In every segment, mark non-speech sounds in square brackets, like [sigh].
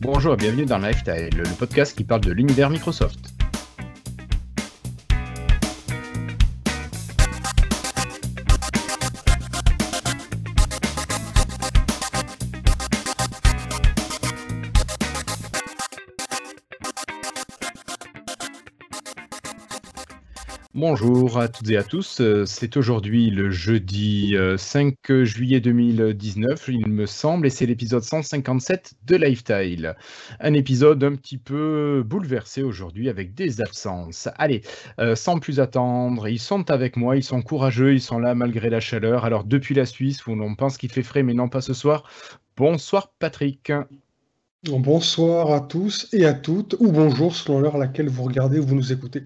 Bonjour et bienvenue dans Lifestyle, le podcast qui parle de l'univers Microsoft. Bonjour à toutes et à tous. Euh, c'est aujourd'hui le jeudi 5 euh, juillet 2019, il me semble, et c'est l'épisode 157 de Lifestyle. Un épisode un petit peu bouleversé aujourd'hui avec des absences. Allez, euh, sans plus attendre, ils sont avec moi, ils sont courageux, ils sont là malgré la chaleur. Alors depuis la Suisse, où l'on pense qu'il fait frais, mais non pas ce soir. Bonsoir Patrick. Bonsoir à tous et à toutes, ou bonjour selon l'heure à laquelle vous regardez ou vous nous écoutez.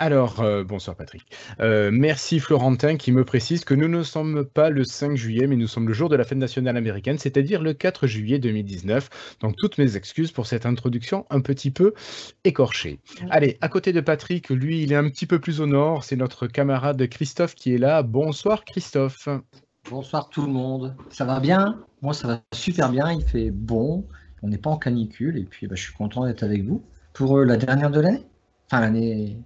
Alors, euh, bonsoir Patrick. Euh, merci Florentin qui me précise que nous ne sommes pas le 5 juillet, mais nous sommes le jour de la fête nationale américaine, c'est-à-dire le 4 juillet 2019. Donc, toutes mes excuses pour cette introduction un petit peu écorchée. Allez, à côté de Patrick, lui, il est un petit peu plus au nord. C'est notre camarade Christophe qui est là. Bonsoir Christophe. Bonsoir tout le monde. Ça va bien? Moi, ça va super bien. Il fait bon. On n'est pas en canicule. Et puis, bah, je suis content d'être avec vous pour euh, la dernière de l'année? Enfin, l'année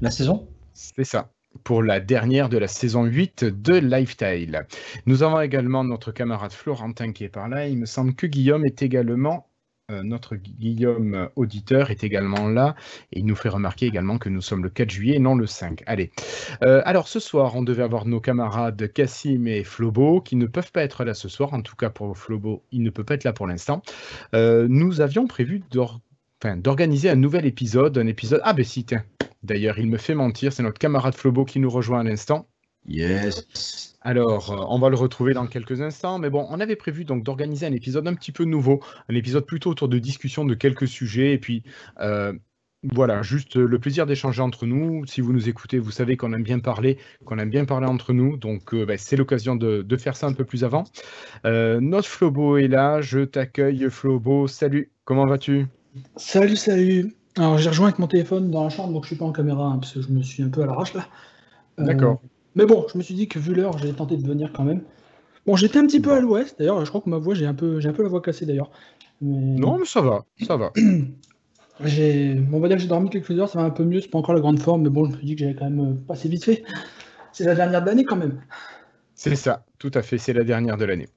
la saison C'est ça pour la dernière de la saison 8 de Lifestyle. Nous avons également notre camarade Florentin qui est par là. Il me semble que Guillaume est également, euh, notre Guillaume auditeur est également là. Et il nous fait remarquer également que nous sommes le 4 juillet non le 5. Allez. Euh, alors ce soir, on devait avoir nos camarades Cassim et Flobo qui ne peuvent pas être là ce soir. En tout cas pour Flobo, il ne peut pas être là pour l'instant. Euh, nous avions prévu d'organiser un nouvel épisode. Un épisode... Ah ben si, tiens D'ailleurs, il me fait mentir, c'est notre camarade Flobo qui nous rejoint à l'instant. Yes. Alors, euh, on va le retrouver dans quelques instants, mais bon, on avait prévu donc d'organiser un épisode un petit peu nouveau, un épisode plutôt autour de discussion de quelques sujets, et puis euh, voilà, juste le plaisir d'échanger entre nous. Si vous nous écoutez, vous savez qu'on aime bien parler, qu'on aime bien parler entre nous, donc euh, bah, c'est l'occasion de, de, faire ça un peu plus avant. notre Flobo est là, je t'accueille Flobo, salut, comment vas-tu? Salut, salut. Alors j'ai rejoint avec mon téléphone dans la chambre, donc je suis pas en caméra, hein, parce que je me suis un peu à l'arrache là. Euh, D'accord. Mais bon, je me suis dit que vu l'heure, j'ai tenté de venir quand même. Bon, j'étais un petit peu à l'ouest, d'ailleurs, je crois que ma voix, j'ai un peu, j'ai un peu la voix cassée d'ailleurs. Non, mais ça va, ça va. [clears throat] j'ai, bon, on va dire que j'ai dormi quelques heures, ça va un peu mieux, c'est pas encore la grande forme, mais bon, je me suis dit que j'avais quand même euh, passé vite fait. C'est la dernière de l'année quand même. C'est ça, tout à fait, c'est la dernière de l'année.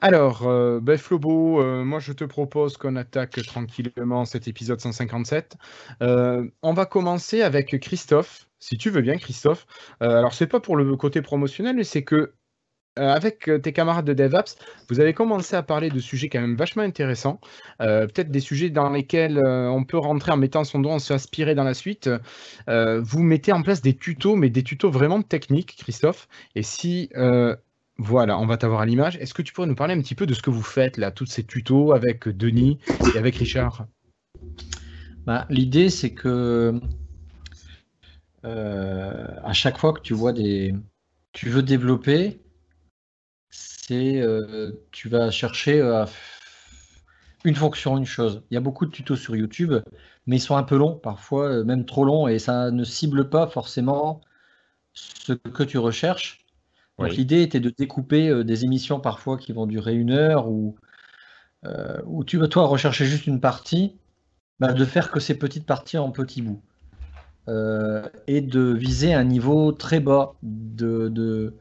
Alors, euh, ben, Flobo, euh, moi je te propose qu'on attaque tranquillement cet épisode 157. Euh, on va commencer avec Christophe, si tu veux bien, Christophe. alors, c'est pas pour le côté promotionnel, mais c'est que avec tes camarades de DevApps, vous avez commencé à parler de sujets quand même vachement intéressants, peut-être des sujets dans lesquels on peut rentrer en mettant son doigt, en s'inspirer dans la suite. vous mettez en place des tutos, mais des tutos vraiment techniques, Christophe. Et si voilà, on va t'avoir à l'image. Est-ce que tu pourrais nous parler un petit peu de ce que vous faites là, tous ces tutos avec Denis et avec Richard? Bah, L'idée, c'est que euh, à chaque fois que tu vois des, tu veux développer, c'est euh, tu vas chercher euh, une fonction, une chose. Il y a beaucoup de tutos sur YouTube, mais ils sont un peu longs, parfois même trop longs, et ça ne cible pas forcément ce que tu recherches. Donc l'idée était de découper euh, des émissions parfois qui vont durer une heure ou euh, où tu vas toi rechercher juste une partie, bah, de faire que ces petites parties en petits bouts. Euh, et de viser un niveau très bas. De,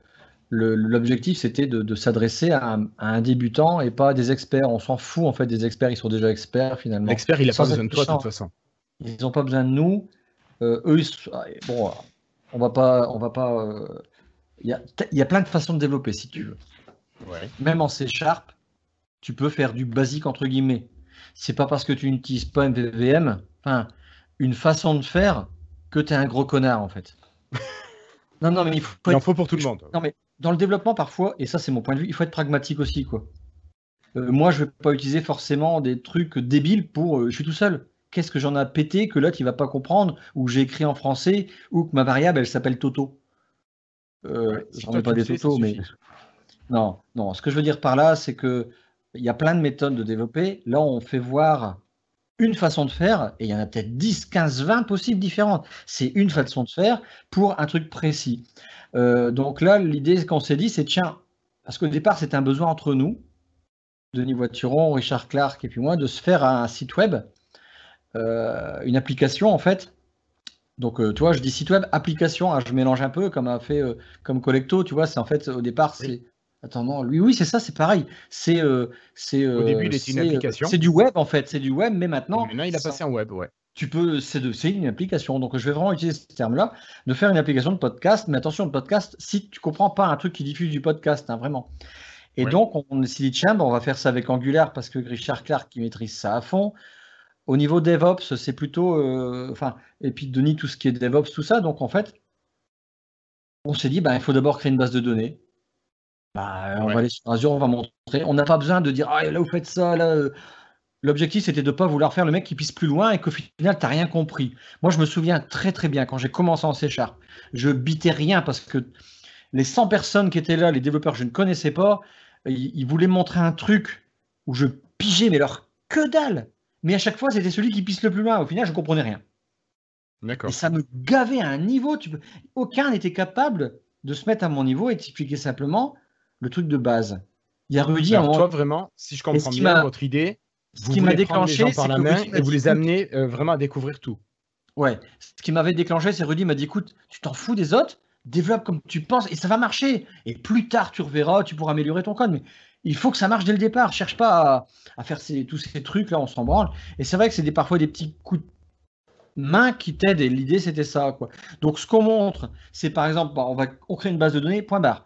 L'objectif, c'était de, s'adresser à, un débutant et pas à des experts. On s'en fout, en fait, des experts, ils sont déjà experts, finalement. L'expert, il n'a pas besoin de toi, de toute façon. Ils n'ont pas besoin de nous. eux, bon, on va pas, on va pas il y, a, plein de façons de développer si tu veux. Même en C Sharp, tu peux faire du basique entre guillemets. C'est pas parce que tu n'utilises pas MVVM, enfin, une façon de faire que tu es un gros connard en fait. [laughs] non, non, mais il faut. Il en faut pour tout le monde. Non, mais dans le développement, parfois, et ça c'est mon point de vue, il faut être pragmatique aussi. quoi. Euh, moi, je vais pas utiliser forcément des trucs débiles pour. Euh, je suis tout seul. Qu'est-ce que j'en ai pété que là tu vas pas comprendre, ou j'ai écrit en français, ou que ma variable elle s'appelle Toto? Euh, J'en ai pas des photos, mais. Non, non. Ce que je veux dire par là, c'est que il y a plein de méthodes de développer. Là, on fait voir une façon de faire, et il y en a peut-être 10, 15, 20 possibles différentes. C'est une façon de faire pour un truc précis. Euh, donc là, l'idée qu'on s'est dit, c'est tiens, parce qu'au départ, c'était un besoin entre nous. Denis Voituron, Richard Clark et puis moi, de se faire un site web, euh, une application en fait. Donc, euh, tu vois, je dis site web, application, hein, je mélange un peu comme a fait comme Collecto, tu vois, c'est en fait au départ, c'est. Attends, non, lui, oui, c'est ça, c'est pareil. C'est, c'est. Au début, il était une application. C'est du web en fait, c'est du web, mais maintenant. maintenant, il a passé en web, ouais tu peux, c'est une application. Donc, je vais vraiment utiliser ce terme-là, de faire une application de podcast. Mais attention, le podcast, si tu comprends pas un truc qui diffuse du podcast, hein, vraiment. Et donc, on est dit Chamber, on va faire ça avec Angular parce que Richard Clark qui maîtrise ça à fond. Au niveau DevOps, c'est plutôt, euh, enfin, et puis Denis, tout ce qui est DevOps, tout ça. Donc, en fait, on s'est dit, bah, il faut d'abord créer une base de données. Bah, on va aller sur Azure, on va montrer. On n'a pas besoin de dire, ah, là, vous faites ça, là. Euh, L'objectif, c'était de ne pas vouloir faire le mec qui pisse plus loin et qu'au final, tu n'as rien compris. Moi, je me souviens très très bien quand j'ai commencé en C Sharp, je bitais rien parce que les 100 personnes qui étaient là, les développeurs je ne connaissais pas, ils, voulaient montrer un truc où je pigeais, mais leur que dalle. Mais à chaque fois, c'était celui qui pisse le plus loin. Au final, je ne comprenais rien. D'accord. Et ça me gavait à un niveau. Tu peux... Aucun n'était capable de se mettre à mon niveau et t'expliquer simplement le truc de base. Il y a Rudy. Alors, toi, vraiment, si je comprends bien votre idée, ce qui m'a déclenché, c'est la main et vous les amenez euh, vraiment à découvrir tout. Ouais. Ce qui m'avait déclenché, c'est Rudy m'a dit écoute, tu t'en fous des autres, développe comme tu penses et ça va marcher. Et plus tard, tu reverras, tu pourras améliorer ton code. Mais il faut que ça marche dès le départ. Cherche pas à, faire tous ces trucs là, on s'en branle. Et c'est vrai que c'est des, parfois des petits coups de main qui t'aident. Et l'idée, c'était ça. Quoi. Donc, ce qu'on montre, c'est par exemple, bah, on va on crée une base de données, point barre.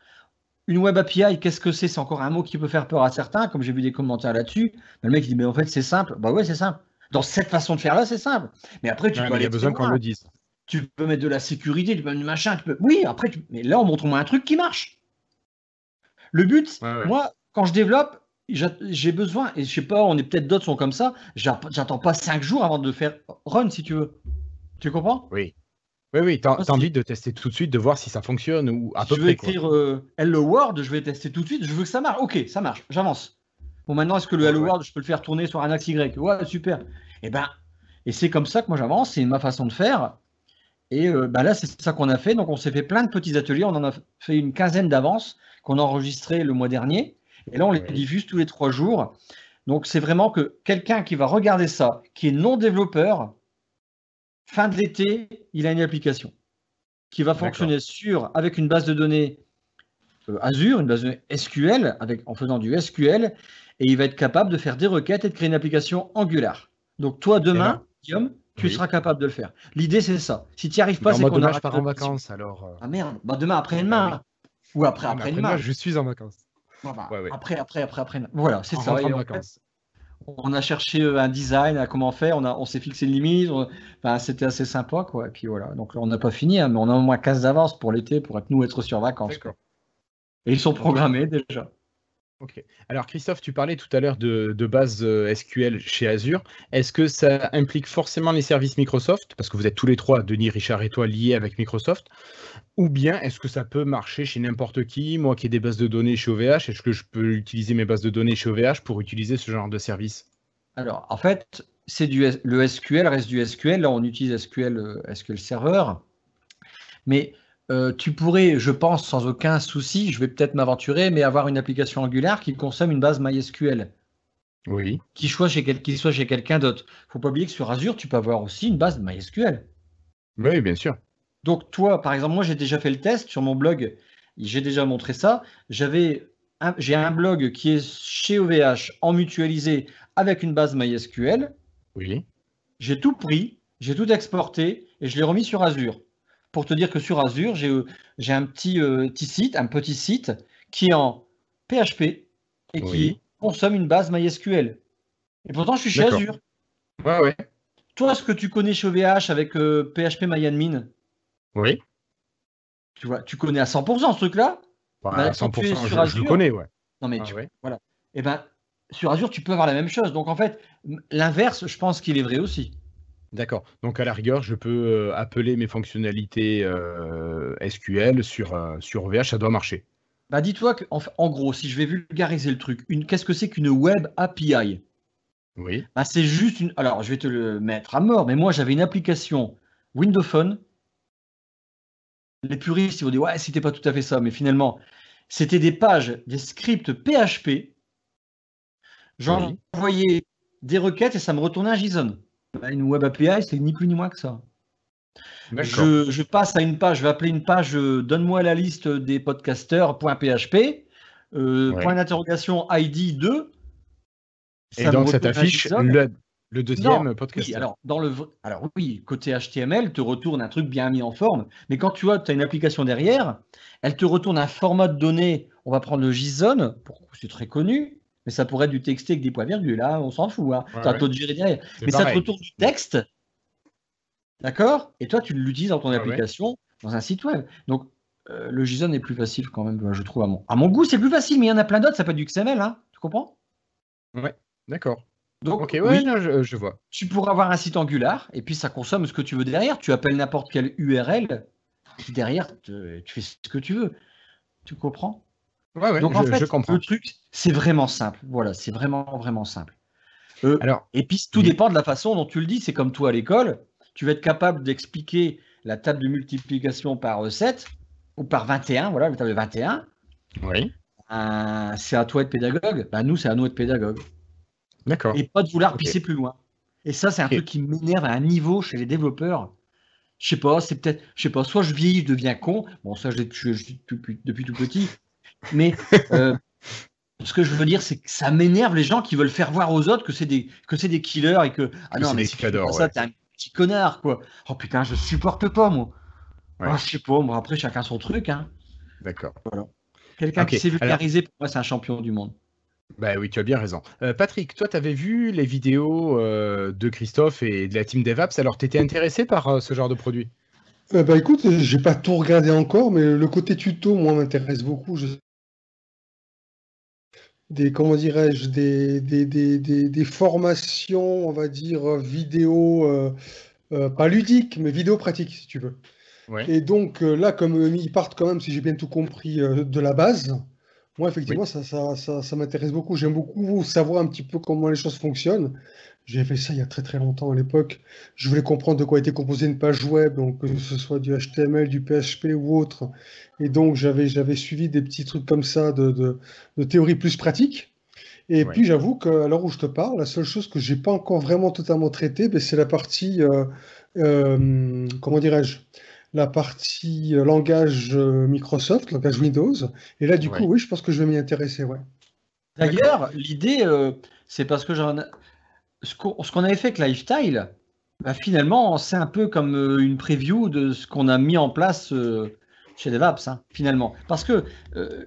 Une web API, qu'est-ce que c'est? C'est encore un mot qui peut faire peur à certains, comme j'ai vu des commentaires là-dessus. Le mec il dit, mais en fait, c'est simple. Bah ouais, c'est simple. Dans cette façon de faire là, c'est simple. Mais après, tu peux aller. Il y a besoin qu'on le dise. Tu peux mettre de la sécurité, tu peux mettre du machin. Tu peux... Oui, après, mais là, on montre moi un truc qui marche. Le but, moi, quand je développe, j'ai besoin, et je sais pas, on est peut-être d'autres sont comme ça, j'attends pas cinq jours avant de faire run si tu veux. Tu comprends? Oui. Oui, oui, tu as, envie de tester tout de suite, de voir si ça fonctionne ou à peu près. Je vais écrire euh, Hello World, je vais tester tout de suite, je veux que ça marche. Ok, ça marche, j'avance. Bon, maintenant, est-ce que le Hello World, je peux le faire tourner sur un axe Y? Ouais, super. Et eh ben, et c'est comme ça que moi j'avance, c'est ma façon de faire. Et euh, ben là, c'est ça qu'on a fait. Donc, on s'est fait plein de petits ateliers, on en a fait une quinzaine d'avances qu'on a enregistré le mois dernier. Et là, on les diffuse tous les trois jours. Donc, c'est vraiment que quelqu'un qui va regarder ça, qui est non développeur, fin de l'été, il a une application qui va fonctionner sur, avec une base de données euh, Azure, une base de données SQL, avec, en faisant du SQL, et il va être capable de faire des requêtes et de créer une application Angular. Donc toi, demain, Guillaume, tu seras capable de le faire. L'idée, c'est ça. Si tu n'y arrives pas, c'est qu'on demain, je pars en vacances, alors. Euh. Ah merde, bah, demain, après-demain. Ah Ou après, après-demain. je suis en vacances. Après, après, après, après. Voilà, c'est ça. En vacances on a cherché euh, un design, à comment faire, on, on s'est fixé une limite, c'était assez sympa, quoi. Et puis voilà, donc on n'a pas fini, hein, mais on a au moins 15 d'avance pour l'été pour être, nous être sur vacances. Et ils sont programmés déjà. Ok. Alors Christophe, tu parlais tout à l'heure de, base euh, SQL chez Azure. Est-ce que ça implique forcément les services Microsoft? Parce que vous êtes tous les trois, Denis, Richard et toi, liés avec Microsoft. Ou bien est-ce que ça peut marcher chez n'importe qui? Moi qui ai des bases de données chez OVH, est-ce que je peux utiliser mes bases de données chez OVH pour utiliser ce genre de service? Alors en fait, c'est du le SQL reste du SQL. Là, on utilise SQL, euh, SQL Server. Mais euh, tu pourrais, je pense, sans aucun souci, je vais peut-être m'aventurer, mais avoir une application Angular qui consomme une base MySQL. Oui. Qui soit chez, soit chez quelqu'un d'autre. Il ne faut pas oublier que sur Azure, tu peux avoir aussi une base MySQL. Oui, bien sûr. Donc toi, par exemple, moi j'ai déjà fait le test sur mon blog, j'ai déjà montré ça. J'avais j'ai un blog qui est chez OVH en mutualisé avec une base MySQL. Oui. J'ai tout pris, j'ai tout exporté et je l'ai remis sur Azure pour te dire que sur Azure, j'ai euh, un petit, euh, petit, site, un petit site qui est en PHP et qui consomme une base MySQL. Et pourtant, je suis chez Azure. Ouais, ouais. Toi, ce que tu connais chez OVH avec PHP euh, MyAdmin? Oui. Tu vois, tu connais à 100% ce truc-là? Bah, À 100%, je, le connais, ouais. Non, mais ah voilà. Et eh ben, sur Azure, tu peux avoir la même chose. Donc, en fait, l'inverse, je pense qu'il est vrai aussi. D'accord. Donc à la rigueur, je peux euh, appeler mes fonctionnalités euh, SQL sur, euh, sur OVH, ça doit marcher. Bah dis-toi qu'en en gros, si je vais vulgariser le truc, qu'est-ce que c'est qu'une web API Oui. Bah, c'est juste une. Alors je vais te le mettre à mort, mais moi j'avais une application Windows Phone. Les puristes ils vont dire ouais c'était pas tout à fait ça, mais finalement c'était des pages, des scripts PHP J'envoyais des requêtes et ça me retournait un JSON. Une web API, c'est ni plus ni moins que ça. Je, je, passe à une page, je vais appeler une page euh, Donne-moi la liste des podcasters.php, euh, point d'interrogation ID 2. Et donc, ça t'affiche le, le, deuxième podcaster. Oui, alors, dans le, alors, oui, côté HTML, te retourne un truc bien mis en forme, mais quand tu as, as une application derrière, elle te retourne un format de données. On va prendre le JSON, c'est très connu, mais ça pourrait être du texte avec des points-virgules. Là, hein, on s'en fout. Hein. tu as de gérer derrière. Mais ça te retourne du texte. D'accord? Et toi, tu l'utilises dans ton application, dans un site web. Donc, euh, le JSON est plus facile quand même, je trouve. À mon, à mon goût, c'est plus facile, mais il y en a plein d'autres. Ça peut être du XML. Hein tu comprends? Ouais, d'accord. Donc, ok, ouais, je, vois. Tu pourras avoir un site Angular et puis ça consomme ce que tu veux derrière. Tu appelles n'importe quelle URL, qui derrière, tu fais ce que tu veux. Tu comprends? Donc en fait, le truc, c'est vraiment simple. Voilà, c'est vraiment, vraiment simple. Euh, Alors, et puis, tout dépend de la façon dont tu le dis. C'est comme toi à l'école. Tu vas être capable d'expliquer la table de multiplication par 7 ou par 21. Voilà, la table de 21. Oui. Euh, c'est à toi de pédagogue. Bah, nous, c'est à nous de pédagogue. D'accord. Et pas de vouloir pisser plus loin. Et ça, c'est un truc qui m'énerve à un niveau chez les développeurs. Je sais pas, c'est peut-être, je sais pas, soit je vieillis, je deviens con. Bon, ça, je, je, depuis, depuis tout petit. Mais euh, ce que je veux dire, c'est que ça m'énerve les gens qui veulent faire voir aux autres que c'est des, que c'est des killers et que. Ah non, mais si tu ça, t'es un petit connard, quoi. Oh putain, je supporte pas, moi. Oh, je sais pas, après, chacun son truc, hein. D'accord. Voilà. Quelqu'un qui s'est vulgarisé, pour moi, c'est un champion du monde. Bah oui, tu as bien raison. Euh, Patrick, toi, tu avais vu les vidéos euh, de Christophe et de la team DevApps, alors tu étais intéressé par ce genre de produit? Bah écoute, j'ai pas tout regardé encore, mais le côté tuto, moi, m'intéresse beaucoup. Je des comment dirais-je des, des, des, des, formations, on va dire vidéo, euh, euh, pas ludiques, mais vidéo pratiques si tu veux. Et donc euh, là, comme ils partent quand même, si j'ai bien tout compris, de la base, moi effectivement ça, ça, ça, ça m'intéresse beaucoup. J'aime beaucoup savoir un petit peu comment les choses fonctionnent. J'ai fait ça il y a très très longtemps à l'époque. Je voulais comprendre de quoi était composée une page web, donc que ce soit du HTML, du PHP ou autre. Et donc j'avais j'avais suivi des petits trucs comme ça de, de, théorie plus pratique. Et puis j'avoue qu'à l'heure où je te parle, la seule chose que j'ai pas encore vraiment totalement traitée, ben, c'est la partie euh, euh, comment dirais-je la partie euh, langage Microsoft, langage Windows. Et là, du coup, oui, je pense que je vais m'y intéresser. Ouais. D'ailleurs, l'idée, c'est parce que j'en ce qu'on avait fait avec Lifestyle, bah finalement, c'est un peu comme euh, une preview de ce qu'on a mis en place euh, chez DevApps, hein, finalement. Parce que, euh,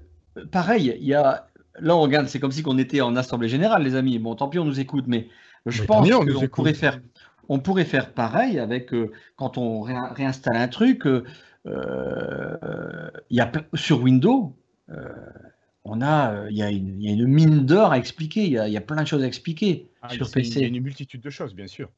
pareil, il y a. Là, on regarde, c'est comme si on était en assemblée générale, les amis. Bon, tant pis, on nous écoute, mais je pense qu'on pourrait faire, on pourrait faire pareil avec quand on réinstalle un truc. y a sur Windows, on a, il y, a une mine d'or à expliquer, il y, a, plein de choses à expliquer ah, sur PC. Il y a une multitude de choses, bien sûr.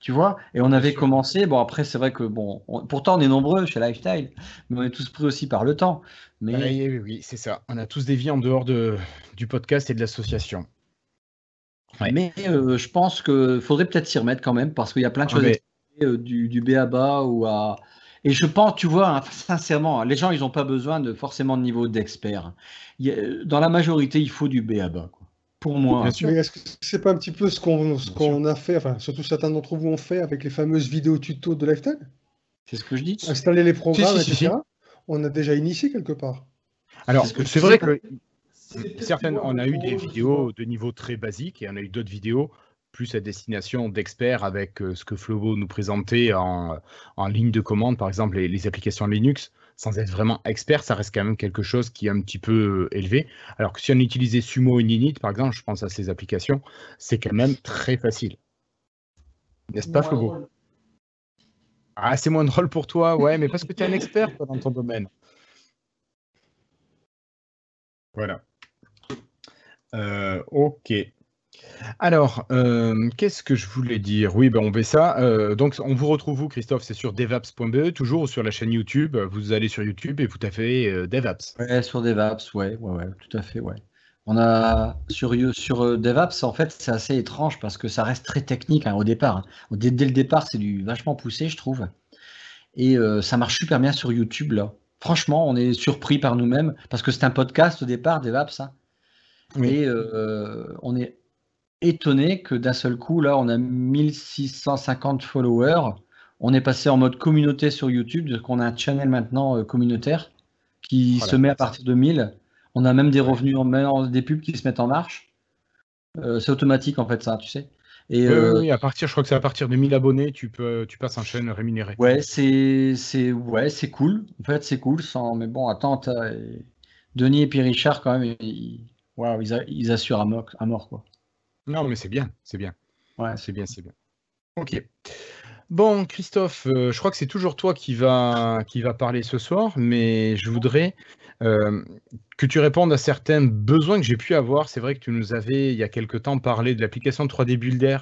Tu vois Et on avait commencé, bon après c'est vrai que, bon, pourtant on est nombreux chez Lifestyle, mais on est tous pris aussi par le temps. Mais... Oui, oui, c'est ça. On a tous des vies en dehors de, du podcast et de l'association. Mais euh, je pense qu'il faudrait peut-être s'y remettre quand même, parce qu'il y a plein de ah, choses à euh, du, du BABA ou à, et je pense, tu vois, hein, [laughs] sincèrement, les gens, ils n'ont pas besoin de forcément de niveau d'expert. Dans la majorité, il faut du B à bas. Pour moi. Mais est-ce que c'est pas un petit peu ce qu'on a fait, enfin, surtout certains d'entre vous ont fait avec les fameuses vidéos tuto de Lifetime C'est ce que je dis. Installer les programmes, etc. On a déjà initié quelque part. Alors, c'est vrai que certaines, on a eu des vidéos de niveau très basique et on a eu d'autres vidéos plus à destination d'experts avec euh, ce que Flobo nous présentait en, ligne de commande, par exemple les, applications Linux, sans être vraiment expert, ça reste quand même quelque chose qui est un petit peu euh, élevé. Alors que si on utilisait Sumo et Ninit, par exemple, je pense à ces applications, c'est quand même très facile. N'est-ce pas, Flobo Ah, c'est moins drôle pour toi, ouais, mais parce que tu es un expert dans ton domaine. Voilà. Euh, ok. Alors, euh, qu'est-ce que je voulais dire? Oui, ben on fait ça. Euh, donc, on vous retrouve vous, Christophe, c'est sur devaps.be, toujours sur la chaîne YouTube. Vous allez sur YouTube et vous tapez euh, DevApps. Ouais, sur DevApps, ouais, ouais, ouais, tout à fait, ouais. On a sur, sur DevApps, en fait, c'est assez étrange parce que ça reste très technique hein, au départ. Hein. Dès, dès, le départ, c'est du vachement poussé, je trouve. Et ça marche super bien sur YouTube, là. Franchement, on est surpris par nous-mêmes parce que c'est un podcast au départ, DevApps. Hein. Et on est étonné que d'un seul coup, là, on a 1650 followers. On est passé en mode communauté sur YouTube, donc on a un channel maintenant communautaire qui se met à partir de 1000. On a même des revenus, en, des pubs qui se mettent en marche. c'est automatique en fait ça, tu sais. Et euh, oui, à partir, je crois que c'est à partir de 1000 abonnés, tu peux, tu passes en chaîne rémunérée. Ouais, c'est, c'est, ouais, c'est cool. En fait, c'est cool. Sans, mais bon, attends, Denis et puis Richard quand même, ils, ils, assurent à mort, à mort, quoi. Non, mais c'est bien, c'est bien. Ouais, c'est bien, c'est bien. Ok. Bon, Christophe, euh, je crois que c'est toujours toi qui va, qui va parler ce soir, mais je voudrais euh, que tu répondes à certains besoins que j'ai pu avoir. C'est vrai que tu nous avais, il y a quelque temps, parlé de l'application 3D Builder,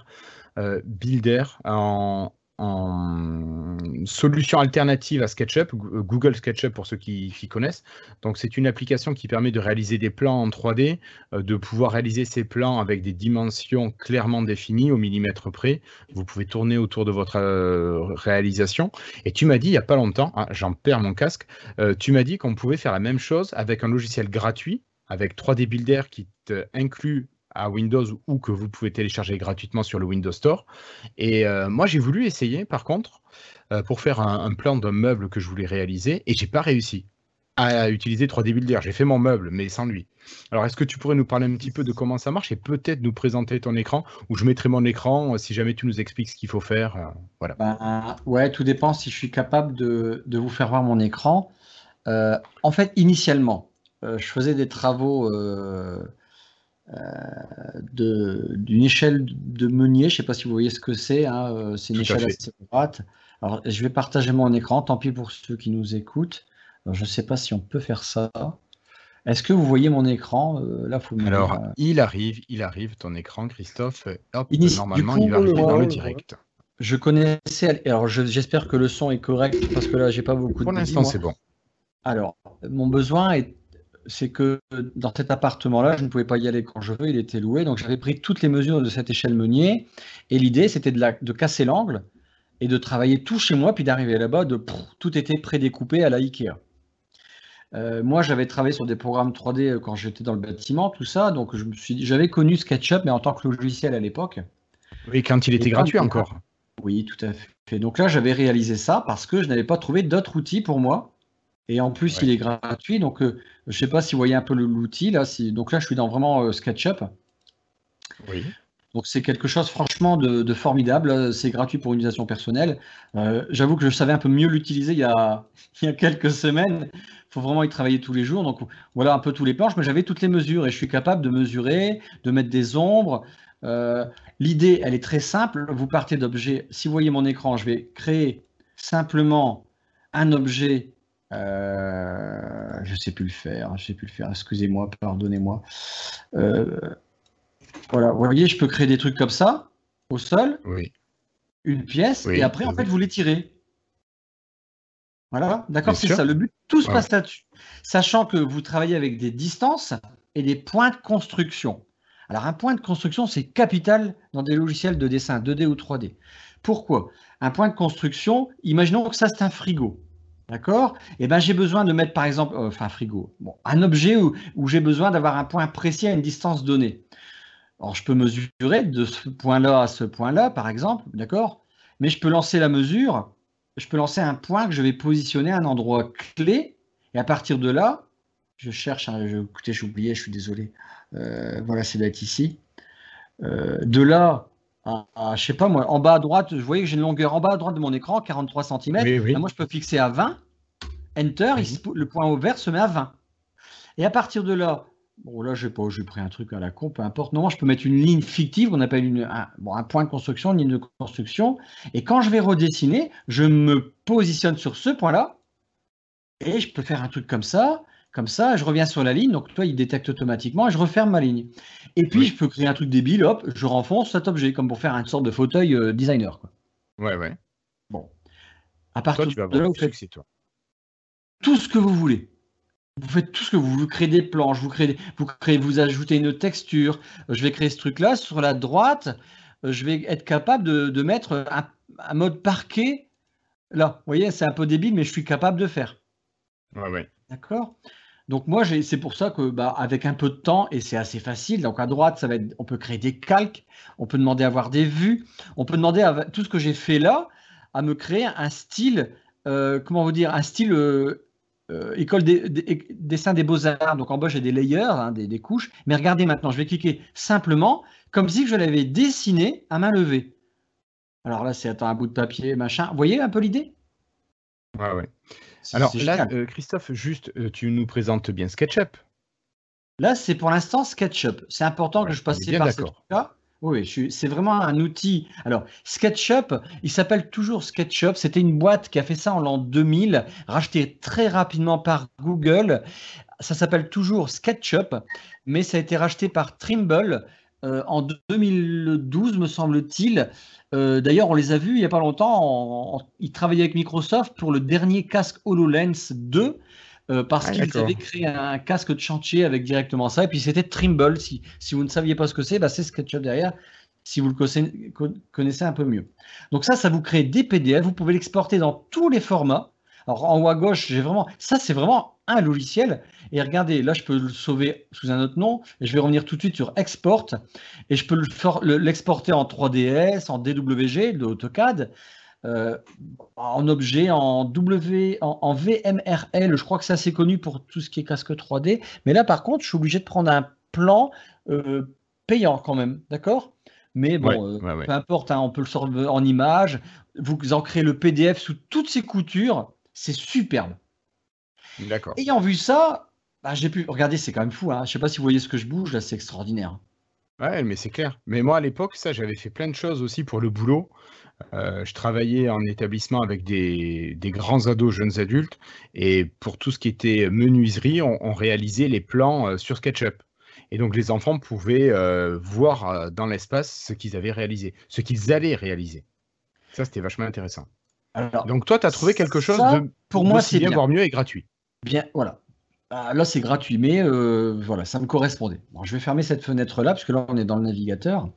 euh, Builder en, en solution alternative à SketchUp, euh, Google SketchUp pour ceux qui, connaissent. Donc c'est une application qui permet de réaliser des plans en 3D, euh, de pouvoir réaliser ces plans avec des dimensions clairement définies au millimètre près. Vous pouvez tourner autour de votre euh, réalisation. Et tu m'as dit il n'y a pas longtemps, hein, j'en perds mon casque, tu m'as dit qu'on pouvait faire la même chose avec un logiciel gratuit, avec 3D Builder qui inclut à Windows ou que vous pouvez télécharger gratuitement sur le Windows Store. Et euh, moi, j'ai voulu essayer, par contre, euh, pour faire un, plan d'un meuble que je voulais réaliser, et j'ai pas réussi à utiliser 3D Builder. J'ai fait mon meuble, mais sans lui. Alors, est-ce que tu pourrais nous parler un petit peu de comment ça marche et peut-être nous présenter ton écran, ou je mettrai mon écran euh, si jamais tu nous expliques ce qu'il faut faire. voilà. Ben, ouais, tout dépend si je suis capable de, de vous faire voir mon écran. en fait, initialement, je faisais des travaux d'une échelle de meunier. Je ne sais pas si vous voyez ce que c'est. Hein, euh, c'est une échelle assez droite. Alors, je vais partager mon écran. Tant pis pour ceux qui nous écoutent. je ne sais pas si on peut faire ça. Est-ce que vous voyez mon écran euh, Là, faut Alors, euh, il arrive, il arrive, ton écran, Christophe. Hop, normalement, il va arriver dans le direct. Je connaissais. Alors, j'espère que le son est correct parce que là, j'ai pas beaucoup de. Pour l'instant, c'est bon. Alors, mon besoin est c'est que dans cet appartement-là, je ne pouvais pas y aller quand je veux, il était loué. Donc j'avais pris toutes les mesures de cette échelle Meunier. Et l'idée, c'était de, de, casser l'angle et de travailler tout chez moi, puis d'arriver là-bas, de tout était prédécoupé à la Ikea. Euh, moi, j'avais travaillé sur des programmes 3D euh, quand j'étais dans le bâtiment, tout ça. Donc je me suis j'avais connu SketchUp, mais en tant que logiciel à l'époque. Oui, quand il était gratuit encore. Oui, tout à fait. Donc là, j'avais réalisé ça parce que je n'avais pas trouvé d'autres outils pour moi et en plus, il est gratuit. Donc, euh, je ne sais pas si vous voyez un peu l'outil. Là, donc là, je suis dans vraiment euh, SketchUp. Oui. Donc, c'est quelque chose, franchement, de, formidable. C'est gratuit pour une utilisation personnelle. Euh, j'avoue que je savais un peu mieux l'utiliser il, y a, [laughs] quelques semaines. Il faut vraiment y travailler tous les jours. Donc, voilà un peu tous les planches. Mais j'avais toutes les mesures et je suis capable de mesurer, de mettre des ombres. L'idée, elle est très simple. Vous partez d'objets. Si vous voyez mon écran, je vais créer simplement un objet euh, je ne sais plus le faire, je sais plus le faire, excusez-moi, pardonnez-moi. Euh, voilà, vous voyez, je peux créer des trucs comme ça, au sol, oui. une pièce, et après, en fait, vous les tirez. Voilà, d'accord, c'est ça. Le but, tout se passe là-dessus. Sachant que vous travaillez avec des distances et des points de construction. Alors, un point de construction, c'est capital dans des logiciels de dessin 2D ou 3D. Pourquoi? Un point de construction, imaginons que ça, c'est un frigo. D'accord? Eh ben j'ai besoin de mettre par exemple, euh, enfin frigo, bon, un objet où, j'ai besoin d'avoir un point précis à une distance donnée. Alors je peux mesurer de ce point-là à ce point-là, par exemple, d'accord? Mais je peux lancer la mesure, je peux lancer un point que je vais positionner à un endroit clé, et à partir de là, je cherche, écoutez, j'ai oublié, je suis désolé. Euh, voilà, c'est d'être ici. Euh, de là, je je sais pas moi, en bas à droite, je voyais que j'ai une longueur en bas à droite de mon écran, 43 cm. moi, je peux fixer à 20. Enter, le point au vert se met à 20. Et à partir de là, bon là, je pas, j'ai pris un truc à la con, peu importe. Non, je peux mettre une ligne fictive qu'on appelle une, un, bon, un point de construction, une ligne de construction. Et quand je vais redessiner, je me positionne sur ce point-là. Et je peux faire un truc comme ça. Comme ça, je reviens sur la ligne, donc toi, il détecte automatiquement et je referme ma ligne. Et puis, je peux créer un truc débile, hop, je renfonce cet objet, comme pour faire une sorte de fauteuil euh, designer. Quoi. Ouais, ouais. Bon. À partir toi, tu vas de là, vous faites toi. tout ce que vous voulez. Vous faites tout ce que vous, vous créez des planches, vous créez, vous créez, vous ajoutez une texture. Je vais créer ce truc-là sur la droite. Je vais être capable de, mettre un, un, mode parquet. Là, vous voyez, c'est un peu débile, mais je suis capable de faire. Ouais, ouais. D'accord? Donc moi, c'est pour ça que, bah, avec un peu de temps, et c'est assez facile. Donc à droite, on peut créer des calques, on peut demander à avoir des vues, on peut demander à tout ce que j'ai fait là, à me créer un style, euh, comment vous dire, un style euh, euh, école des, dessin des beaux arts. Donc en bas, j'ai des layers, hein, des, couches. Mais regardez maintenant, je vais cliquer simplement, comme si je l'avais dessiné à main levée. Alors là, c'est un bout de papier, machin. Vous voyez un peu l'idée? Ouais, ouais. Alors là, euh, Christophe, juste, euh, tu nous présentes bien SketchUp. Là, c'est pour l'instant SketchUp. C'est important que je passe par ce là Oui, c'est vraiment un outil. Alors, SketchUp, il s'appelle toujours SketchUp. C'était une boîte qui a fait ça en l'an 2000, rachetée très rapidement par Google. Ça s'appelle toujours SketchUp, mais ça a été racheté par Trimble euh, en 2012, me semble-t-il. Euh, d'ailleurs, on les a vus il n'y a pas longtemps. ils travaillaient avec Microsoft pour le dernier casque HoloLens 2. Euh, parce ah, qu'ils avaient créé un casque de chantier avec directement ça. Et puis c'était Trimble. Si, si vous ne saviez pas ce que c'est, bah, c'est SketchUp derrière, si vous le connaissez un peu mieux. Donc ça, ça vous crée des PDF. Vous pouvez l'exporter dans tous les formats. Alors en haut à gauche, j'ai vraiment. Ça, c'est vraiment un logiciel. Et regardez, là, je peux le sauver sous un autre nom. Et je vais revenir tout de suite sur Export. Et je peux l'exporter en 3DS, en DWG, de AutoCAD, euh, en objet, en, w, en, VMRL. Je crois que c'est assez connu pour tout ce qui est casque 3D. Mais là, par contre, je suis obligé de prendre un plan euh, payant quand même. D'accord? Mais bon, euh, peu importe, hein, on peut le sortir en image. Vous en créez le PDF sous toutes ces coutures. C'est superbe. D'accord. Ayant vu ça, bah, j'ai pu. Regardez, c'est quand même fou. Hein. Je sais pas si vous voyez ce que je bouge là, c'est extraordinaire. Ouais, mais c'est clair. Mais moi, à l'époque, ça, j'avais fait plein de choses aussi pour le boulot. Euh, je travaillais en établissement avec des, grands ados, jeunes adultes, et pour tout ce qui était menuiserie, on, réalisait les plans euh, sur SketchUp. Et donc les enfants pouvaient euh, voir dans l'espace ce qu'ils avaient réalisé, ce qu'ils allaient réaliser. Ça, c'était vachement intéressant. Donc toi, tu as trouvé quelque chose de pour moi, c'est bien, voire mieux et gratuit. Bien, voilà. Bah, là, c'est gratuit, mais euh, voilà, ça me correspondait. je vais fermer cette fenêtre-là, parce que là, on est dans le navigateur.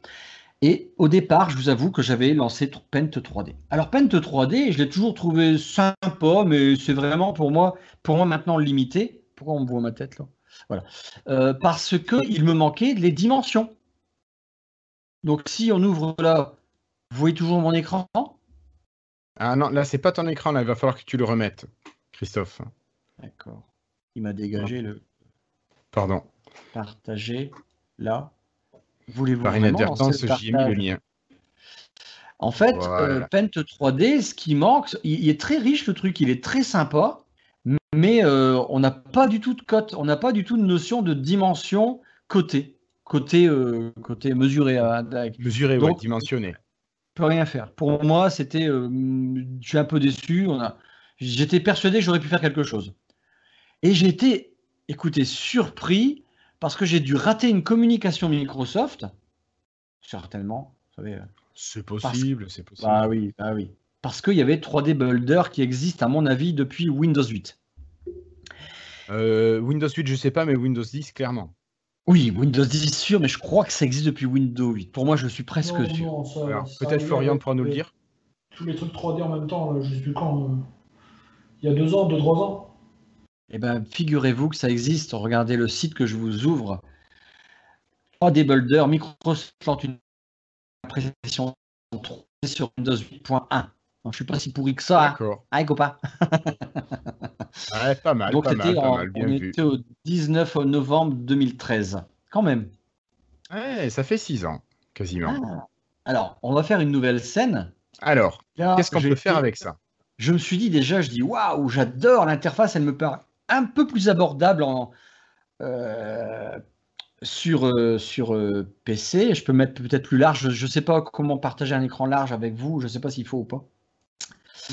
Et au départ, je vous avoue que j'avais lancé Paint 3D. Alors, Paint 3D, je l'ai toujours trouvé sympa, mais c'est vraiment pour moi, pour moi maintenant limité. Pourquoi on me voit ma tête là? Voilà. Euh, parce qu'il me manquait les dimensions. Donc, si on ouvre là, vous voyez toujours mon écran? Ah non, là, c'est pas ton écran, là, il va falloir que tu le remettes, Christophe. D'accord. Il m'a dégagé le. Pardon. Partager là. Voulez-vous Par inadvertance, j'ai mis le lien. En fait, euh, Paint 3D, ce qui manque, il, est très riche le truc, il est très sympa, mais euh, on n'a pas du tout de cote, on n'a pas du tout de notion de dimension côté, côté, euh, côté mesuré. mesuré, Donc, dimensionné. Peut rien faire. Pour moi, c'était, je suis un peu déçu. On a, j'étais persuadé que j'aurais pu faire quelque chose. Et j'ai été, écoutez, surpris parce que j'ai dû rater une communication Microsoft. Certainement, vous savez. Euh, c'est possible, c'est possible. Ah oui, ah oui. Parce qu'il y avait 3D Builder qui existe, à mon avis, depuis Windows 8. Euh, Windows 8, je ne sais pas, mais Windows 10, clairement. Oui, Windows 10 sûr, mais je crois que ça existe depuis Windows 8. Pour moi, je suis presque sûr. Peut-être Florian pourra nous le dire. Tous les trucs 3D en même temps, je ne sais plus quand. Euh, il y a deux ans, deux, trois ans. Eh bien, figurez-vous que ça existe. Regardez le site que je vous ouvre. 3D Builder, Microsoft lance une présentation sur Windows 8.1. Je ne suis pas si pourri que ça. Hein. D'accord. Ah, copain. [laughs] ouais, pas mal. Donc, c'était on était au 19 novembre 2013. Quand même. Ouais, ça fait 6 ans, quasiment. Ah. Alors, on va faire une nouvelle scène. Alors, qu'est-ce qu'on peut faire avec ça? Je me suis dit déjà, je dis waouh, j'adore l'interface, elle me paraît un peu plus abordable en, euh, sur, euh, sur euh, PC. Je peux mettre peut-être plus large. Je ne sais pas comment partager un écran large avec vous. Je ne sais pas s'il faut ou pas.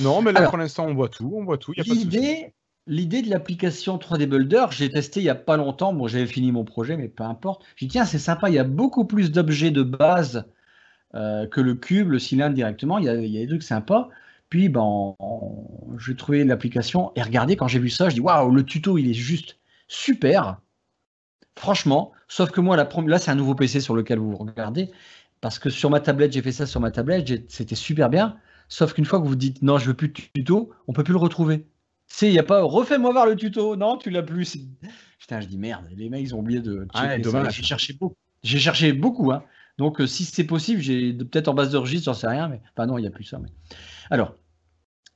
Non, mais là pour l'instant on voit tout. On voit tout. L'idée, l'idée de l'application 3D Builder, j'ai testé il n'y a pas longtemps. Bon, j'avais fini mon projet, mais peu importe. J'ai dit tiens, c'est sympa. Il y a beaucoup plus d'objets de base que le cube, le cylindre directement. Il y a, il y a des trucs sympas. Puis, ben, j'ai trouvé l'application et regardez, quand j'ai vu ça, je dis waouh, le tuto, il est juste super. Franchement, sauf que moi, la là, c'est un nouveau PC sur lequel vous regardez. Parce que sur ma tablette, j'ai fait ça sur ma tablette, c'était super bien. Sauf qu'une fois que vous dites non, je veux plus de tuto, on peut plus le retrouver. C'est, il n'y a pas refais-moi voir le tuto. Non, tu l'as plus. [laughs] Putain, je dis merde, les mecs, ils ont oublié de. Ah, dommage. J'ai cherché beaucoup. J'ai cherché beaucoup, hein. Donc, euh, si c'est possible, j'ai peut-être en base de registre, j'en sais rien, mais. Enfin, non, il n'y a plus ça. Mais... Alors,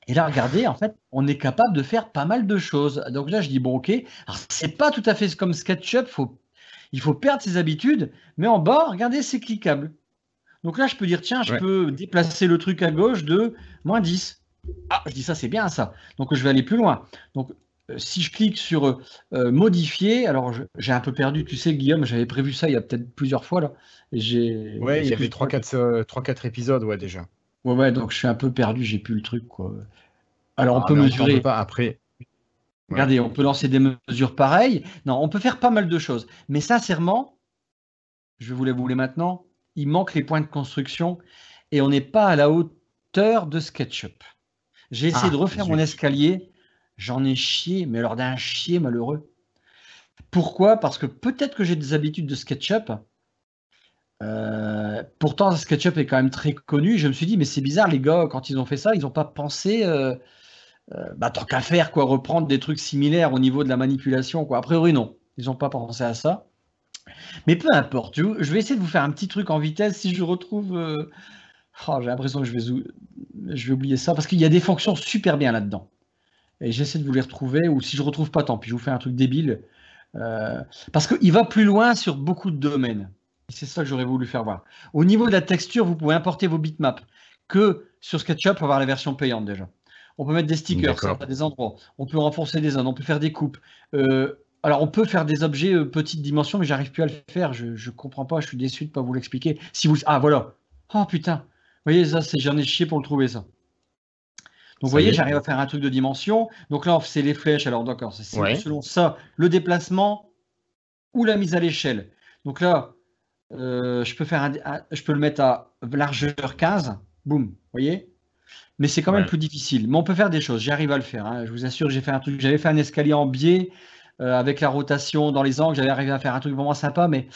et là, regardez, en fait, on est capable de faire pas mal de choses. Donc là, je dis, bon, ok. Alors, c'est pas tout à fait comme SketchUp, faut... il faut perdre ses habitudes, mais en bas, regardez, c'est cliquable. Donc là, je peux dire, tiens, je peux déplacer le truc à gauche de moins 10. Ah, je dis ça, c'est bien ça. Donc je vais aller plus loin. Donc euh, si je clique sur euh, modifier, alors j'ai un peu perdu, tu sais, Guillaume, j'avais prévu ça il y a peut-être plusieurs fois là. J'ai, ouais, il y avait 3-4 euh, épisodes, ouais, déjà. Ouais, ouais, donc je suis un peu perdu, j'ai plus le truc, quoi. Alors on ah, peut mesurer. pas après. Regardez, on peut lancer des mesures pareilles. Non, on peut faire pas mal de choses. Mais sincèrement, je vais vous les maintenant, il manque les points de construction et on n'est pas à la hauteur de SketchUp. J'ai essayé ah, de refaire mon escalier, j'en ai chié, mais alors d'un chier malheureux. Pourquoi? Parce que peut-être que j'ai des habitudes de SketchUp. Euh, pourtant, SketchUp est quand même très connu. Je me suis dit, mais c'est bizarre, les gars, quand ils ont fait ça, ils n'ont pas pensé, euh, euh, bah, tant qu'à faire, quoi, reprendre des trucs similaires au niveau de la manipulation. Quoi. A priori, non. Ils n'ont pas pensé à ça. Mais peu importe, je vais essayer de vous faire un petit truc en vitesse si je retrouve. Euh, oh, j'ai l'impression que je vais, je vais oublier ça parce qu'il y a des fonctions super bien là-dedans. Et j'essaie de vous les retrouver, ou si je ne retrouve pas, tant pis, je vous fais un truc débile. Euh, parce qu'il va plus loin sur beaucoup de domaines. C'est ça que j'aurais voulu faire voir. Au niveau de la texture, vous pouvez importer vos bitmaps. Que sur SketchUp, avoir la version payante déjà. On peut mettre des stickers à des endroits. On peut renforcer des zones. On peut faire des coupes. Euh, alors, on peut faire des objets euh, petite dimension, mais j'arrive plus à le faire. Je ne comprends pas. Je suis déçu de ne pas vous l'expliquer. Si vous... Ah, voilà. Oh putain. Vous voyez, ça, c'est j'en ai chié pour le trouver, ça. Donc, vous voyez, j'arrive à faire un truc de dimension. Donc là, c'est les flèches. Alors, d'accord, c'est selon ça, le déplacement ou la mise à l'échelle. Donc là, euh, je, peux faire un, je peux le mettre à largeur 15. Boum, vous voyez? Mais c'est quand même plus difficile. Mais on peut faire des choses. J'arrive à le faire. Hein. Je vous assure, j'ai fait un truc. J'avais fait un escalier en biais avec la rotation dans les angles, j'avais arrivé à faire un truc vraiment sympa, mais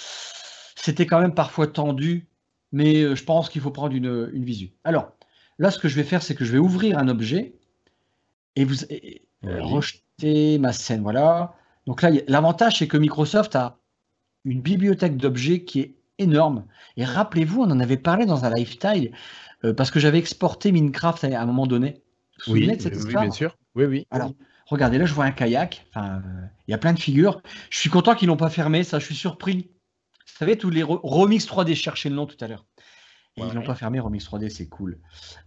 c'était quand même parfois tendu. Mais euh, je pense qu'il faut prendre une, une, visu. Alors, là, ce que je vais faire, c'est que je vais ouvrir un objet et vous rejeter ma scène. Voilà. Donc là, l'avantage, c'est que Microsoft a une bibliothèque d'objets qui est énorme. Et rappelez-vous, on en avait parlé dans un lifestyle, euh, parce que j'avais exporté Minecraft à un moment donné. Vous oui, de cette oui, bien sûr. Oui, oui. Alors, Regardez, là, je vois un kayak. Enfin, il y a plein de figures. Je suis content qu'ils l'ont pas fermé. Ça, je suis surpris. Vous savez, tous les Remix 3D, je cherchais le nom tout à l'heure. Et ils l'ont pas fermé, Remix 3D, c'est cool.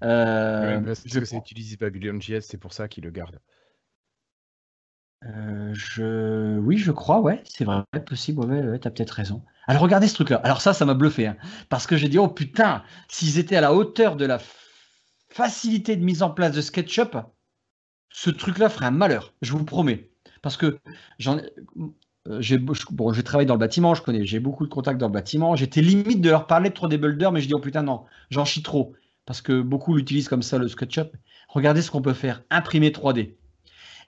Euh, parce que c'est utilisé Babylon JS, c'est pour ça qu'ils le gardent. Euh, je... Oui, je crois, ouais, c'est vrai, possible, ouais, ouais, tu as peut-être raison. Alors regardez ce truc-là. Alors ça, ça m'a bluffé, hein, parce que j'ai dit, oh putain, s'ils étaient à la hauteur de la facilité de mise en place de SketchUp, ce truc-là ferait un malheur, je vous le promets. Parce que j'en euh, j'ai bon, je travaille dans le bâtiment, je connais, j'ai beaucoup de contacts dans le bâtiment. J'étais limite de leur parler de 3D Builder, mais je dis oh putain non, j'en chie trop parce que beaucoup l'utilisent comme ça le SketchUp. Regardez ce qu'on peut faire, imprimer 3D.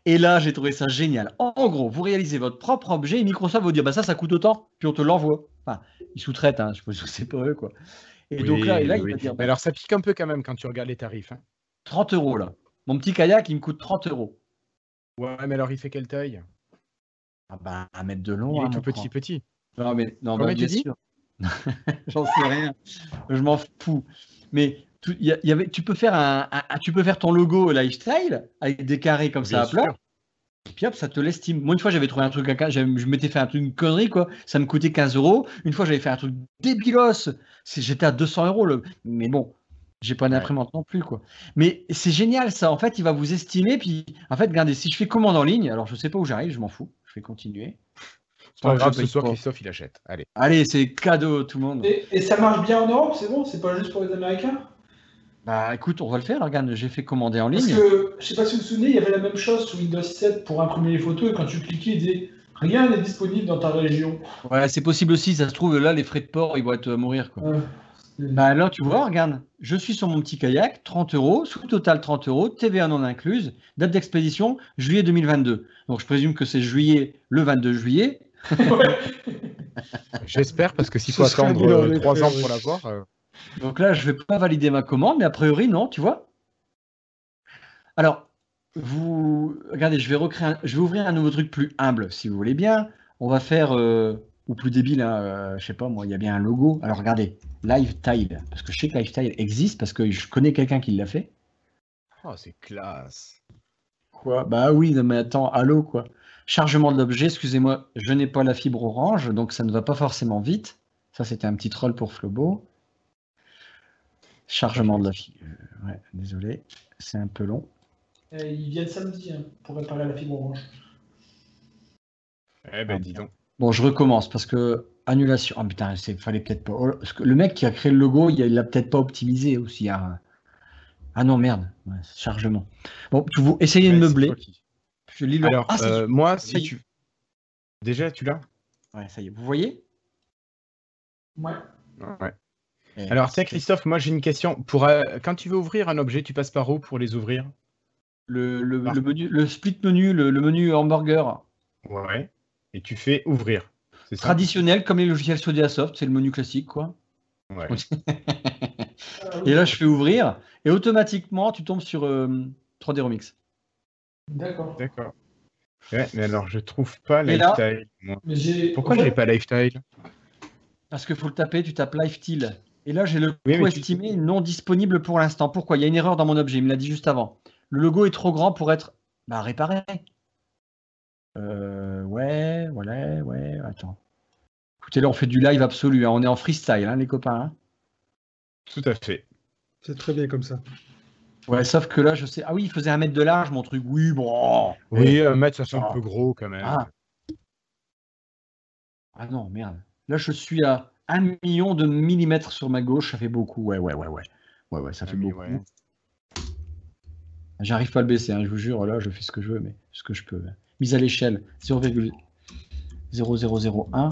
Et là, j'ai trouvé ça génial. En gros, vous réalisez votre propre objet et Microsoft va vous dire bah ça, ça coûte autant, puis on te l'envoie. Enfin, ils sous-traitent, hein, je suppose que c'est pas eux quoi. Et donc là, il va dire. Bah, alors ça pique un peu quand même quand tu regardes les tarifs. 30 hein. euros là. Mon petit kayak, il me coûte 30 euros. Ouais, mais alors il fait quelle taille? Ah bah, un mètre de long. Il est hein, tout petit, petit. Non, mais non, bah, bien sûr. [laughs] J'en sais rien. Je m'en fous. Mais tu, y avait, tu, peux faire un, tu peux faire ton logo lifestyle avec des carrés comme ça à plat. Et puis hop, ça te l'estime. Moi, une fois, j'avais trouvé un truc à je m'étais fait un truc, une connerie, quoi. Ça me coûtait 15 euros. Une fois, j'avais fait un truc débilos. J'étais à 200 euros. Le... Mais bon, j'ai pas d'imprimante non plus, quoi. Mais c'est génial, ça. En fait, il va vous estimer. Puis, en fait, regardez, si je fais commande en ligne, alors je sais pas où j'arrive, je m'en fous. Je vais continuer. C'est pas grave, ce soir, Christophe, il achète. Allez. Allez, c'est cadeau, tout le monde. Et, ça marche bien en Europe, c'est bon C'est pas juste pour les Américains? Bah écoute, on va le faire. Regarde, j'ai fait commander en ligne. Parce que, je sais pas si vous vous souvenez, il y avait la même chose sur Windows 7 pour imprimer les photos. Et quand tu cliquais, il disait rien n'est disponible dans ta région. Ouais, c'est possible aussi. Ça se trouve, là, les frais de port, ils vont être à mourir. Quoi. Bah alors, tu vois, regarde, je suis sur mon petit kayak, 30 euros, sous total 30 euros, TVA non incluse, date d'expédition, juillet 2022. Donc, je présume que c'est juillet, le 22 juillet. [laughs] J'espère, parce que s'il faut attendre 3 ans pour l'avoir. Euh. Donc là, je ne vais pas valider ma commande, mais a priori, non, tu vois. Alors, vous regardez, je vais recréer, je vais ouvrir un nouveau truc plus humble, si vous voulez bien. on va faire, ou plus débile, hein, je sais pas moi, il y a bien un logo. Alors regardez, Lifetile, parce que je sais que Lifetile existe, parce que je connais quelqu'un qui l'a fait. Oh, c'est classe. Quoi? Bah oui, mais attends, allô quoi? Chargement de l'objet, excusez-moi, je n'ai pas la fibre orange, donc ça ne va pas forcément vite. Ça, c'était un petit troll pour Flobo. Chargement de la fibre. Euh, ouais, désolé, c'est un peu long. Euh, ils viennent samedi hein, pour réparer la fibre orange. Eh ben, dis donc. Bon, je recommence parce que annulation. Ah putain, il fallait peut-être pas. Oh, le mec qui a créé le logo, il l'a peut-être pas optimisé aussi. Hein. Ah non, merde, chargement. Bon, vous essayez de meubler. Je lis le... Alors, ah, euh, moi, si tu. Déjà, tu l'as? Ouais, ça y est. Vous voyez? Ouais. Ouais. Alors, tiens, Christophe, moi j'ai une question. Pour, euh, quand tu veux ouvrir un objet, tu passes par où pour les ouvrir? Le, le, menu, le split menu, le, menu hamburger. Ouais. Et tu fais ouvrir. Traditionnel, comme les logiciels Sodiasoft, c'est le menu classique, quoi. Ouais. [laughs] et là, je fais ouvrir, et automatiquement, tu tombes sur 3D euh, Remix. D'accord. D'accord. Ouais, mais alors, je trouve pas Lifestyle. Pourquoi j'ai pas Lifestyle? Parce qu'il faut le taper, tu tapes Lifestyle. Et là, j'ai le coût estimé non disponible pour l'instant. Pourquoi? Il y a une erreur dans mon objet, il me l'a dit juste avant. Le logo est trop grand pour être bah, réparé. Euh, ouais, ouais, ouais, attends. Écoutez, là, on fait du live absolu. Hein. On est en freestyle, hein, les copains. Hein. Tout à fait. C'est très bien comme ça. Ouais, sauf que là, je sais. Ah oui, il faisait un mètre de large, mon truc. Oui, bon. Oui, un mètre, ça fait un peu gros quand même. Ah. ah non, merde. Là, je suis à un million de millimètres sur ma gauche, ça fait beaucoup. Ouais, ouais, ouais, ouais. Ouais, ouais, ça fait beaucoup. J'arrive pas à le baisser, hein, je vous jure, là, je fais ce que je veux, mais ce que je peux. Mise à l'échelle, 0,0001.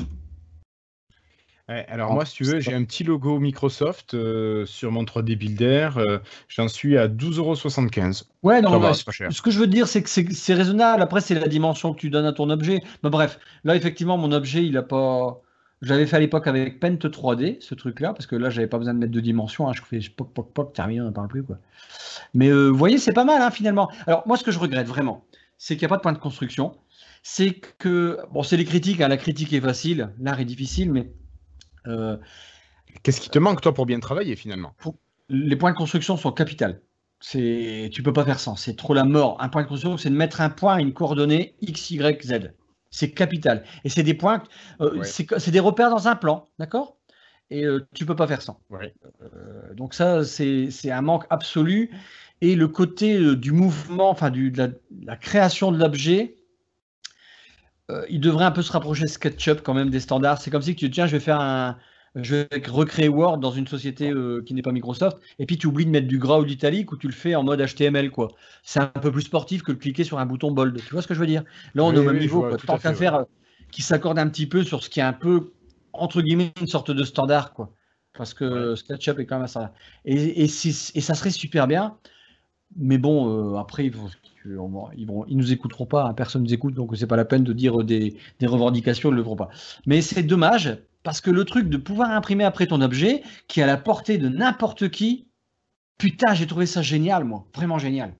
alors moi, si tu veux, j'ai un petit logo Microsoft euh, sur mon 3D Builder. Euh, j'en suis à 12,75€. Ouais, non, va, pas cher. ce que je veux dire, c'est que c'est raisonnable. Après, c'est la dimension que tu donnes à ton objet. Mais bref, là, effectivement, mon objet, il n'a pas... J'avais fait à l'époque avec Paint 3D, ce truc-là, parce que là, j'avais pas besoin de mettre de dimension. Hein, je fais poc, poc, poc, terminé, on n'en parle plus. Quoi. Mais euh, vous voyez, c'est pas mal, hein, finalement. Alors, moi, ce que je regrette vraiment, c'est qu'il n'y a pas de point de construction. C'est que, bon, c'est les critiques. Hein, la critique est facile, l'art est difficile, mais. Euh, Qu'est-ce qui te manque, toi, pour bien travailler, finalement? Les points de construction sont capitales. C'est, tu peux pas faire sans. C'est trop la mort. Un point de construction, c'est de mettre un point à une coordonnée x, y, z. C'est capital. Et c'est des points, euh, c'est des repères dans un plan, d'accord? Et euh, tu peux pas faire sans. Euh, donc ça, c'est un manque absolu. Et le côté du mouvement, enfin du, de, la, création de l'objet, il devrait un peu se rapprocher de SketchUp quand même des standards. C'est comme si tu tiens, je vais faire un, je vais recréer Word dans une société euh, qui n'est pas Microsoft, et puis tu oublies de mettre du gras ou de l'italique ou tu le fais en mode HTML. quoi. C'est un peu plus sportif que de cliquer sur un bouton bold. Tu vois ce que je veux dire? Là, on est au même niveau. Tant qu'à faire euh, qui s'accorde un petit peu sur ce qui est un peu, entre guillemets, une sorte de standard. quoi. Parce que SketchUp est quand même ça. Et, et, et, ça serait super bien. Mais bon, euh, après, ils, vont, ils, vont, ils nous écouteront pas. Hein. personne nous écoute, donc c'est pas la peine de dire des, des revendications, ils ne le feront pas. Mais c'est dommage parce que le truc de pouvoir imprimer après ton objet, qui est à la portée de n'importe qui, putain, j'ai trouvé ça génial, moi. Vraiment génial.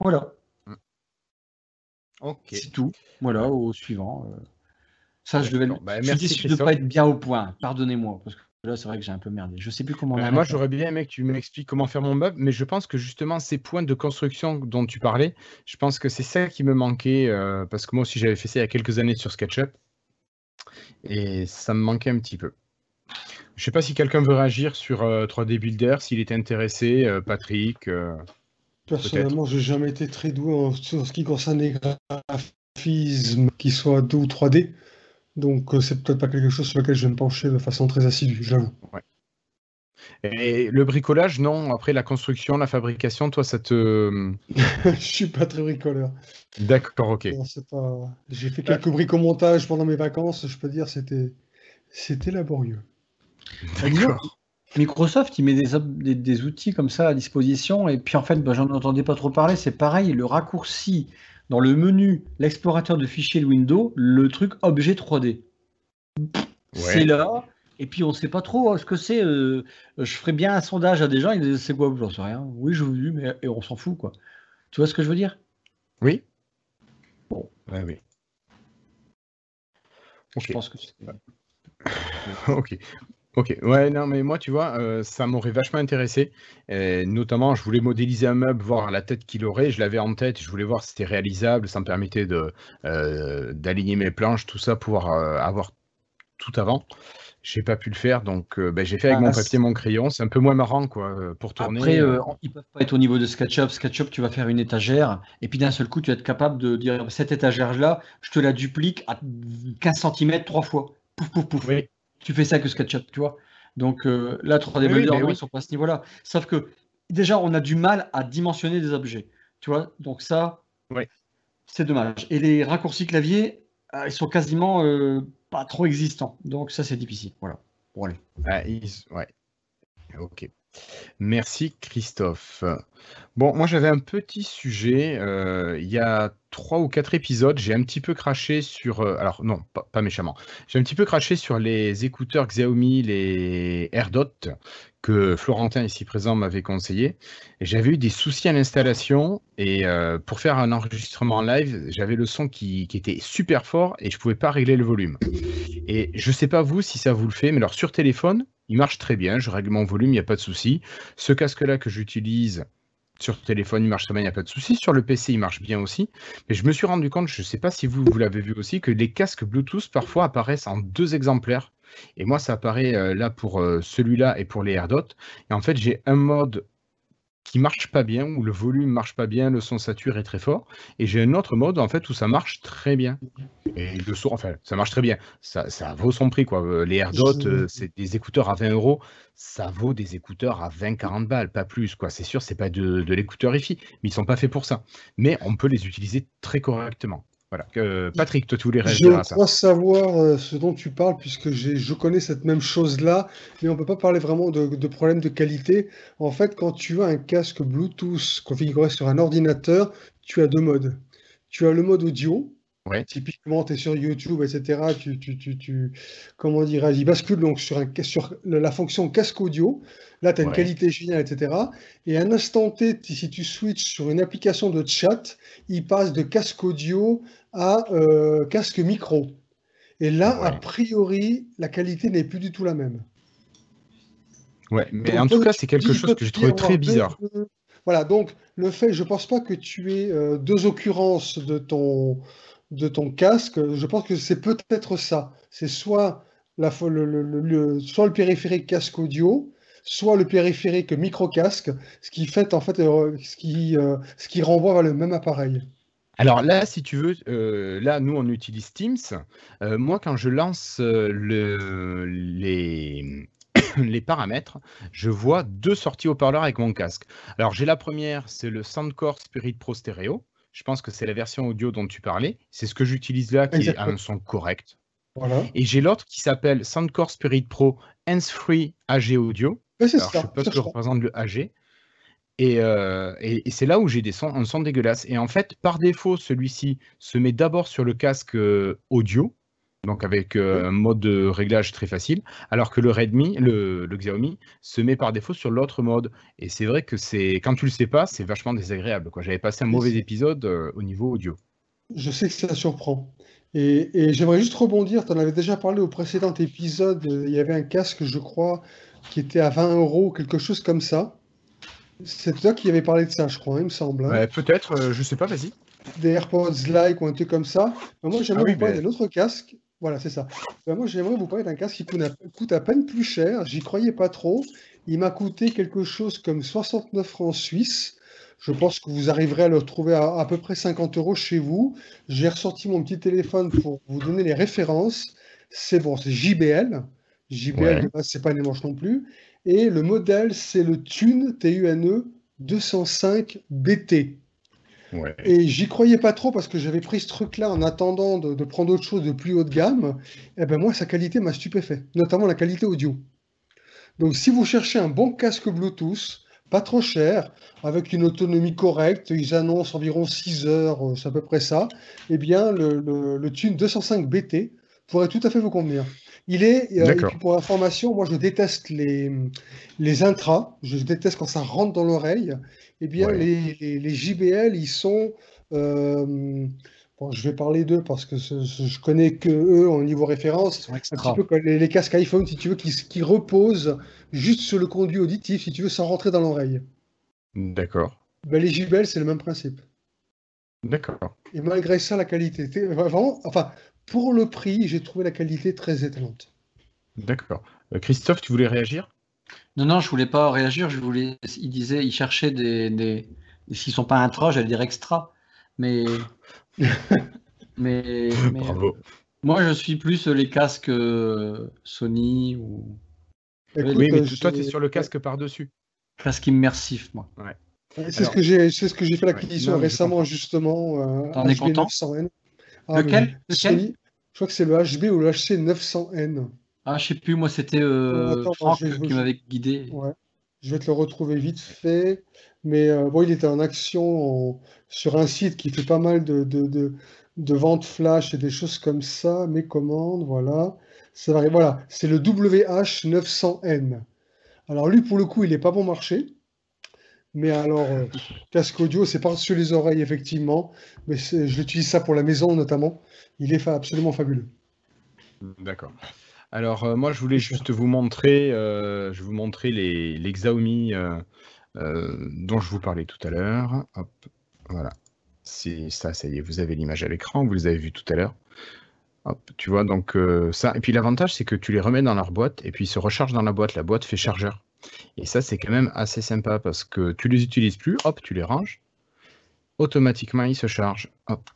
Voilà. Ok. C'est tout. Voilà, au suivant. Euh. Ça, je devais. Bah, je suis de ne pas être bien au point. Pardonnez-moi. Parce que là, c'est vrai que j'ai un peu merdé. Je sais plus comment. Bah, moi, j'aurais bien aimé que tu m'expliques comment faire mon meuble, mais je pense que justement, ces points de construction dont tu parlais, je pense que c'est ça qui me manquait. Euh, parce que moi aussi, j'avais fait ça il y a quelques années sur SketchUp. Et ça me manquait un petit peu. Je ne sais pas si quelqu'un veut réagir sur 3D euh, Builder, s'il est intéressé, euh, Patrick. Euh, Personnellement, je n'ai jamais été très doué en, sur ce qui concerne les graphismes, qui soient 2 ou 3D. Donc, c'est peut-être pas quelque chose sur lequel je vais me pencher de façon très assidue, j'avoue. Et le bricolage, non. Après, la construction, la fabrication, toi, ça te. [laughs] je suis pas très bricoleur. D'accord, ok. J'ai fait quelques bricomontages pendant mes vacances. Je peux dire, c'était c'était laborieux. Microsoft, il met des, des, outils comme ça à disposition. Et puis, en fait, ben, j'en entendais pas trop parler. C'est pareil, le raccourci dans le menu, l'explorateur de fichiers de Windows, le truc objet 3D. C'est là et puis on ne sait pas trop hein, ce que c'est. Euh, je ferais bien un sondage à des gens, ils disent c'est quoi J'en sais rien. Oui, je vous dis, mais et on s'en fout quoi. Tu vois ce que je veux dire? Oui. Bon. oui. Je pense que [laughs] ok. Ok, ouais, non, mais moi, tu vois, euh, ça m'aurait vachement intéressé. notamment, je voulais modéliser un meuble, voir la tête qu'il aurait. Je l'avais en tête, je voulais voir si c'était réalisable. Ça me permettait de euh, d'aligner mes planches, tout ça, pouvoir euh, avoir tout avant. J'ai pas pu le faire, donc ben, j'ai fait avec mon ah, papier, mon crayon. C'est un peu moins marrant, quoi, pour tourner. Après, ils peuvent pas être au niveau de SketchUp. SketchUp, tu vas faire une étagère, et puis d'un seul coup, tu vas être capable de dire cette étagère-là, je te la duplique à 15 cm trois fois. Pouf, pouf, pouf. Oui tu fais ça avec SketchUp, tu vois. Donc euh, là, 3D Builder, ils sont pas à ce niveau-là. Sauf que déjà, on a du mal à dimensionner des objets, tu vois. Donc ça, c'est dommage. Et les raccourcis clavier, euh, ils sont quasiment euh, pas trop existants. Donc ça, c'est difficile. Voilà. Pour aller. Ah, ouais. Ok. Merci Christophe. Bon, moi j'avais un petit sujet. Euh, il y a trois ou quatre épisodes, j'ai un petit peu craché sur. Euh, alors non, pas, méchamment. J'ai un petit peu craché sur les écouteurs Xiaomi, les AirDot, que Florentin ici présent m'avait conseillé. J'avais eu des soucis à l'installation. Et euh, pour faire un enregistrement live, j'avais le son qui, était super fort et je pouvais pas régler le volume. Et je sais pas vous si ça vous le fait, mais alors sur téléphone, il marche très bien, je règle mon volume, il n'y a pas de souci. Ce casque-là que j'utilise sur téléphone, il marche très bien, il n'y a pas de souci. Sur le PC, il marche bien aussi. Mais je me suis rendu compte, je ne sais pas si vous, l'avez vu aussi, que les casques Bluetooth parfois apparaissent en deux exemplaires. Et moi, ça apparaît euh, là pour euh, celui-là et pour les AirDots. Et en fait, j'ai un mode qui marche pas bien, où le volume marche pas bien, le son saturé est très fort. Et j'ai un autre mode en fait où ça marche très bien. Et le son, enfin, ça marche très bien. Ça, ça vaut son prix quoi. Euh, les AirDots, euh, c'est des écouteurs à 20 euros. Ça vaut des écouteurs à 20-40 balles, pas plus quoi. C'est sûr, c'est pas de, de l'écouteur IFI, mais ils sont pas faits pour ça. Mais on peut les utiliser très correctement. Voilà. Patrick, toi, tu voulais réagir à ça. Je crois savoir euh, ce dont tu parles, puisque je connais cette même chose-là, mais on ne peut pas parler vraiment de, de problème de qualité. En fait, quand tu as un casque Bluetooth configuré sur un ordinateur, tu as deux modes. Tu as le mode audio, Typiquement, tu es sur YouTube, etc. Tu, tu, tu, tu comment dirais il bascule donc sur, un, sur la fonction casque audio. Là, tu as une qualité géniale, etc. Et à un instant T, si tu switches sur une application de chat, il passe de casque audio à euh, casque micro. Et là, a priori, la qualité n'est plus du tout la même. Ouais, mais en tout cas, c'est quelque chose que j'ai trouvé très bizarre. voilà, donc le fait, je pense pas que tu aies euh, deux occurrences de ton, de ton casque, je pense que c'est peut-être ça. C'est soit, le, périphérique casque audio, soit le périphérique micro-casque, ce qui fait en fait euh, ce qui, euh, ce qui renvoie vers le même appareil. Alors là, si tu veux, euh, là, nous, on utilise Teams. moi, quand je lance le, les, [coughs] les paramètres, je vois deux sorties haut-parleurs avec mon casque. Alors, j'ai la première, c'est le Soundcore Spirit Pro Stereo. Je pense que c'est la version audio dont tu parlais. C'est ce que j'utilise là qui a un son correct. Et j'ai l'autre qui s'appelle Soundcore Spirit Pro Hands-Free AG Audio. je ne sais pas ce que représente le AG. Euh, et, c'est là où j'ai des sons, un son dégueulasse. Et en fait, par défaut, celui-ci se met d'abord sur le casque euh, audio donc avec euh, un mode de réglage très facile, alors que le Redmi, le, Xiaomi, se met par défaut sur l'autre mode. Et c'est vrai que c'est quand tu le sais pas, c'est vachement désagréable. J'avais passé un mauvais épisode euh, au niveau audio. Je sais que ça surprend. Et, j'aimerais juste rebondir, tu en avais déjà parlé au précédent épisode, il y avait un casque, je crois, qui était à 20 euros, quelque chose comme ça. C'est toi qui avais parlé de ça, je crois, hein, il me semble. Hein. Peut-être, je euh, je sais pas, vas-y. Des AirPods Like ou un truc comme ça. moi, j'aimerais ah vous parler d'un autre casque voilà, c'est ça. Ben, moi, j'aimerais vous parler d'un casque qui coûte à peine plus cher. J'y croyais pas trop. Il m'a coûté quelque chose comme 69 francs suisses. Je pense que vous arriverez à le retrouver à à peu près 50 euros chez vous. J'ai ressorti mon petit téléphone pour vous donner les références. C'est bon, c'est JBL. JBL, c'est pas une manche non plus. Et le modèle, c'est le Tune, T-U-N-E 205 BT. Et j'y croyais pas trop parce que j'avais pris ce truc-là en attendant de, prendre autre chose de plus haut de gamme. Et eh ben moi, sa qualité m'a stupéfait, notamment la qualité audio. Donc si vous cherchez un bon casque Bluetooth, pas trop cher, avec une autonomie correcte, ils annoncent environ 6 heures, euh, c'est à peu près ça, eh bien le, le, Tune 205 BT pourrait tout à fait vous convenir. Il est, euh, pour information, moi je déteste les, les intras, je déteste quand ça rentre dans l'oreille eh bien, les, JBL, ils sont, euh, je vais parler d'eux parce que je connais que eux au niveau référence. Un petit peu comme les, casques iPhone, si tu veux, qui, qui reposent juste sur le conduit auditif, si tu veux, sans rentrer dans l'oreille. D'accord. Ben, les Jubel, c'est le même principe. D'accord. Et malgré ça, la qualité, vraiment, enfin, pour le prix, j'ai trouvé la qualité très étonnante. D'accord. Euh, Christophe, tu voulais réagir? Non, non, je voulais pas réagir. Je voulais. Il disait, il cherchait des, des... s'ils sont pas intra, j'allais dire extra, mais [laughs] mais, Bravo. Moi, je suis plus les casques euh, Sony ou. oui, mais toi, tu es sur le casque par-dessus. Casque immersif, moi. C'est ce que j'ai, c'est ce que j'ai fait l'acquisition récemment, justement. Euh, T'en es content? Ah, Lequel, je crois que c'est le HB ou le HC 900N. Ah, je sais plus, moi c'était euh, Franck qui m'avait guidé. Je vais te le retrouver vite fait. Mais euh, bon, il était en action sur un site qui fait pas mal de, de, de, ventes flash et des choses comme ça. Mes commandes, voilà. voilà, c'est le WH900N. Alors lui, pour le coup, il n'est pas bon marché. Mais alors, euh, casque audio, c'est par-dessus les oreilles, effectivement. Mais je l'utilise ça pour la maison, notamment. Il est absolument fabuleux. D'accord. Alors, euh, moi, je voulais juste vous montrer, je vais vous les, les Xiaomi euh, dont je vous parlais tout à l'heure. Hop, voilà. C'est ça, ça y est, vous avez l'image à l'écran, vous les avez vu tout à l'heure. Hop, tu vois, donc euh, ça. Et puis l'avantage, c'est que tu les remets dans leur boîte et puis ils se rechargent dans la boîte. La boîte fait chargeur. Et ça, c'est quand même assez sympa parce que tu les utilises plus, hop, tu les ranges. Automatiquement, ils se chargent. Hop.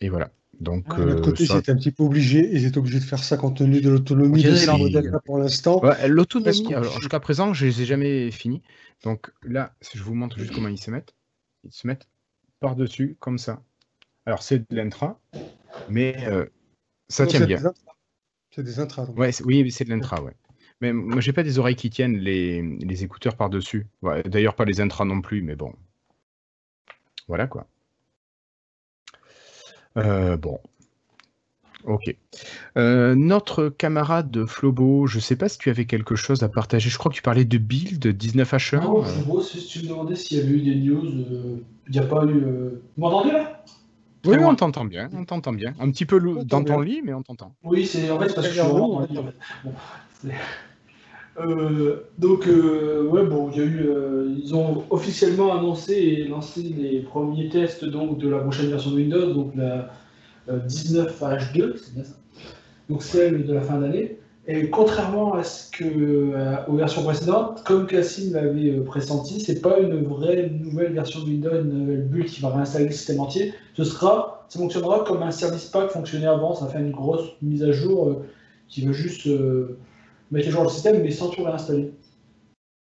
Et voilà. Donc, ah, de l'autre côté, ça... un petit peu obligé, ils étaient obligés de faire ça compte tenu de l'autonomie de ces modèles pour l'instant. l'autonomie, jusqu'à présent, je ne les ai jamais finis. Donc là, si je vous montre juste comment ils se mettent, ils se mettent par-dessus, comme ça. Alors c'est de l'intra, mais euh, ça tient bien. C'est des intras. Ouais, oui, c'est de l'intra, ouais. Mais moi, j'ai pas des oreilles qui tiennent les, les écouteurs par-dessus. D'ailleurs, pas les intras non plus, mais bon. Voilà quoi. Euh, bon. Ok. Euh, notre camarade Flobo, je ne sais pas si tu avais quelque chose à partager. Je crois que tu parlais de build 19H1. Non, Flobo, si tu me demandais s'il y avait eu des news, euh, il n'y a pas eu. Vous m'entendez là? Oui, on t'entend bien, on t'entend bien. Un petit peu dans ton lit, mais on t'entend. Oui, c'est en fait parce que je suis vraiment dans le lit. donc, ouais, bon, il y a eu, ils ont officiellement annoncé et lancé les premiers tests donc, de la prochaine version de Windows, donc la 19H2, euh, c'est bien ça. Donc celle de la fin d'année. Et contrairement à ce que euh, aux versions précédentes, comme Cassim l'avait euh, pressenti, c'est pas une vraie nouvelle version de Windows, une nouvelle bulle qui va réinstaller le système entier. Ce sera, ça fonctionnera comme un service pack fonctionnait avant. Ça fait une grosse mise à jour qui va juste mettre à jour le système, mais sans tout réinstaller.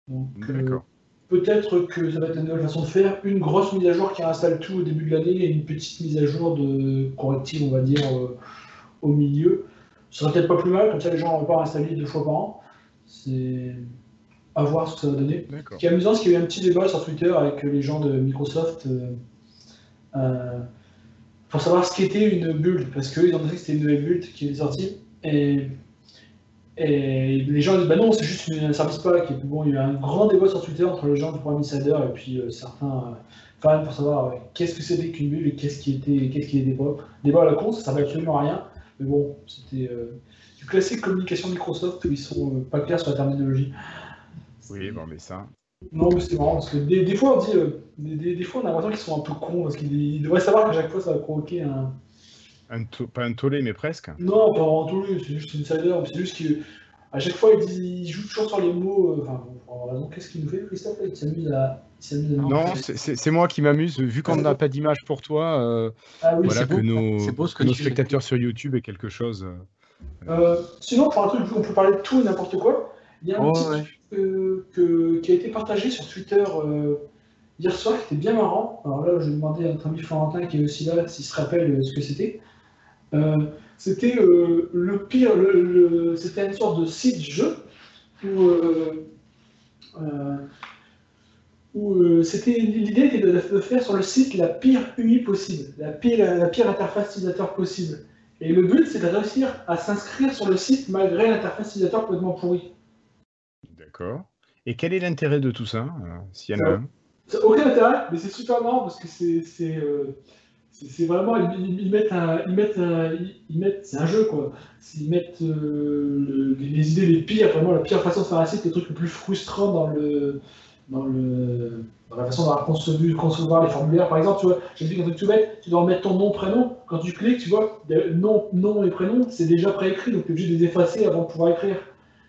D'accord peut-être que ça va être une nouvelle façon de faire. Une grosse mise à jour qui installe tout au début de l'année et une petite mise à jour de corrective, on va dire, euh, au milieu. Ce serait peut-être pas plus mal, comme ça les gens vont pas installer deux fois par an. C'est à voir ce que ça va donner. Ce qui est amusant, c'est qu'il y a eu un petit débat sur Twitter avec les gens de Microsoft euh, euh, pour savoir ce qu'était une build, parce qu'ils ont dit que c'était une nouvelle build qui est sortie. Et et les gens disent bah non, c'est juste un service pack. Et puis bon, il y a eu un grand débat sur Twitter entre les gens du programme Insider et puis euh, certains euh, fans pour savoir euh, qu'est-ce que c'était qu'une bulle et qu'est-ce qui était qu'est-ce qui est débat. Débat à la con, ça servait absolument à rien. Mais bon, c'était du classique communication Microsoft où ils sont pas clairs sur la terminologie. Oui, bon, mais ça. Non, mais c'est marrant parce que des, fois on dit, des, des, fois on a l'impression qu'ils sont un peu cons parce qu'ils devraient savoir qu'à chaque fois ça va provoquer un pas un tollé, mais presque. Non, pas un tollé, c'est juste une insider. C'est juste qu'à chaque fois, il, joue toujours sur les mots. Euh, enfin, qu'est-ce qu'il nous fait, Christophe Il s'amuse à. Non, c'est moi qui m'amuse, vu qu'on n'a pas d'image pour toi. Euh, ah oui, voilà, que, nos, beau que nos spectateurs sur YouTube aient quelque chose. Euh, euh... sinon, pour un truc, on peut parler de tout et n'importe quoi. Il y a un oh, petit truc qui a été partagé sur Twitter hier soir qui était bien marrant. Alors là, je vais demander à notre ami Florentin qui est aussi là s'il se rappelle ce que c'était. Euh, c'était euh, le pire, c'était une sorte de site jeu où, euh, c'était l'idée était de, faire sur le site la pire UI possible, la pire, la pire interface utilisateur possible. Et le but, c'est de réussir à s'inscrire sur le site malgré l'interface utilisateur complètement pourrie. D'accord. Et quel est l'intérêt de tout ça, s'il y en a aucun intérêt, mais c'est super marrant parce que c'est C'est vraiment, ils, mettent un, ils mettent, ils mettent, c'est un jeu quoi. Ils mettent euh, les idées les pires, vraiment la pire façon de faire un site, le truc le plus frustrant dans le, dans le, dans la façon d'avoir concevoir les formulaires. Par exemple, tu vois, j'ai dit un truc tout bête, tu dois mettre ton nom, prénom. Quand tu cliques, tu vois, nom, nom et prénom, c'est déjà préécrit, donc tu es obligé de les effacer avant de pouvoir écrire.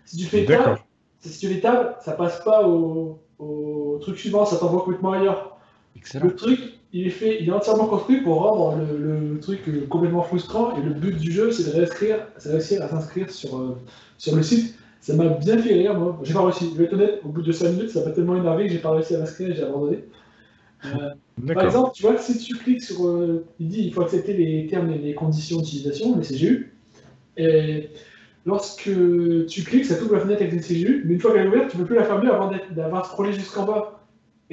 Si tu fais table, si tu fais table, ça passe pas au, au truc suivant, ça t'envoie complètement ailleurs. Excellent. Le truc, il est fait, il est entièrement construit pour rendre le, truc euh, complètement frustrant. Et le but du jeu, c'est de réussir à s'inscrire sur, euh, sur le site. Ça m'a bien fait rire, moi. J'ai pas réussi. Je vais être honnête, au bout de 5 minutes, ça m'a tellement énervé que j'ai pas réussi à m'inscrire et j'ai abandonné. Euh, par exemple, tu vois, si tu cliques sur. il dit il faut accepter les termes et les conditions d'utilisation, les CGU. Et lorsque tu cliques, ça t'ouvre la fenêtre avec les CGU, mais une fois qu'elle est ouverte, tu ne peux plus la fermer avant d'avoir scrollé jusqu'en bas.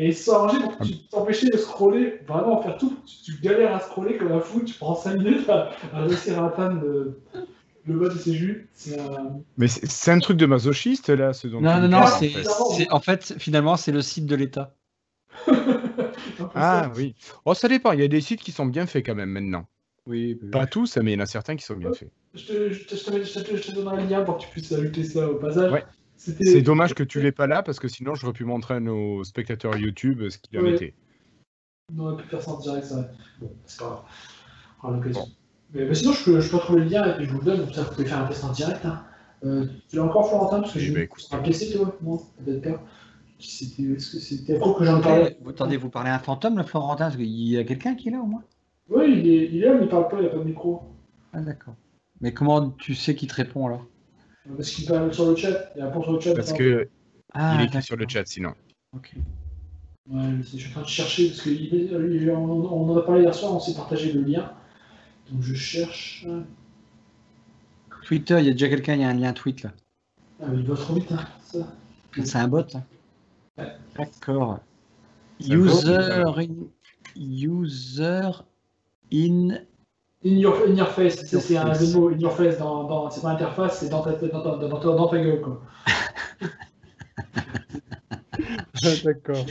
Et ça arrangé pour t'empêcher de scroller, vraiment faire tout. Tu, galères à scroller comme un fou, tu prends 5 minutes à, réussir à atteindre le, bas de ces jus. Mais c'est un truc de masochiste là, ce dont Non, non, non, c'est en fait, finalement, c'est le site de l'État. [laughs] ah oui. Oh, ça dépend, il y a des sites qui sont bien faits quand même maintenant. Oui, Pas tous, mais il y en a certains qui sont bien faits. Je te, je, te, je te, donnerai le lien pour que tu puisses ajouter ça au passage. Ouais. C'est dommage que tu l'aies pas là parce que sinon j'aurais pu montrer à nos spectateurs YouTube ce qu'il a été. On aurait pu faire ça en direct, ça. Bon, c'est pas grave. l'occasion. Mais, sinon, je peux, je peux trouver le lien et puis je vous le donne, comme ça vous pouvez faire un test en direct. Hein. Euh, tu l'as encore, Florentin Parce que j'ai bah, un PC, toi, moi, peut-être C'était, est-ce que c'était que j'en parlais? Vous attendez, vous parlez à un fantôme, là, Florentin Parce qu'il y a quelqu'un qui est là, au moins? Oui, il est, il est là, mais il parle pas, il a pas de micro. Ah, d'accord. Mais comment tu sais qu'il te répond, alors? Parce qu'il parle sur le chat. Il répond sur le chat. Parce que ah, il écrit sur le chat sinon. Ok. Ouais, je suis en train de chercher parce qu'on on en a parlé hier soir, on s'est partagé le lien. Donc je cherche. Twitter, il y a déjà quelqu'un, il y a un lien tweet là. Ah, mais il va trop vite, hein, ça. C'est un bot. Hein. Ouais. D'accord. User in, user in In your, in your face, c'est un jeu de mots. In your face, dans, dans, c'est pas interface, c'est dans ta, dans, dans, dans, dans ta gueule. Quoi. [laughs] D'accord.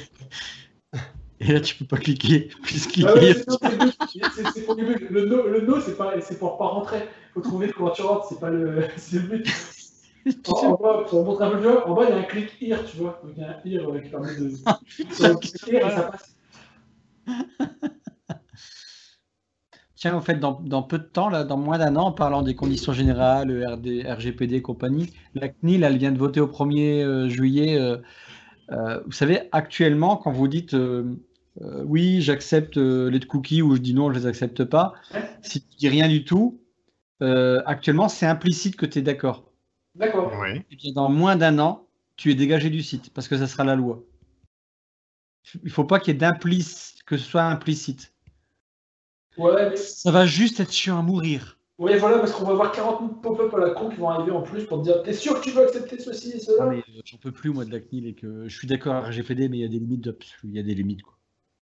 Et là, tu peux pas cliquer. Puisqu'il ah ouais, c'est pour le no, le no c'est pas, c'est pour pas rentrer. Faut trouver comment tu rentres. C'est pas le, [laughs] c'est le but. [laughs] En, en, bas, pour montrer un peu mieux, en bas il y a un clic here, tu vois. Donc il y a un here euh, qui permet de. Sur le here et ça passe. Tiens, en fait, dans, peu de temps, là, dans moins d'un an, en parlant des conditions générales, RD, RGPD et compagnie, la CNIL, elle vient de voter au 1er euh, juillet. Euh, euh, vous savez, actuellement, quand vous dites oui, j'accepte les cookies ou je dis non, je ne les accepte pas, si tu dis rien du tout, actuellement, c'est implicite que tu es d'accord. D'accord. Oui. Et bien, dans moins d'un an, tu es dégagé du site parce que ça sera la loi. Il ne faut pas qu'il y ait d'implicite, que ce soit implicite. Ouais, Ça va juste être chiant à mourir. Oui, voilà, parce qu'on va avoir 40 000 pop-up à la con qui vont arriver en plus pour te dire T'es sûr que tu veux accepter ceci et cela? Mais euh, J'en peux plus, moi, de la CNIL et que je suis d'accord avec GFD, mais il y a des limites. Il y a des limites, quoi.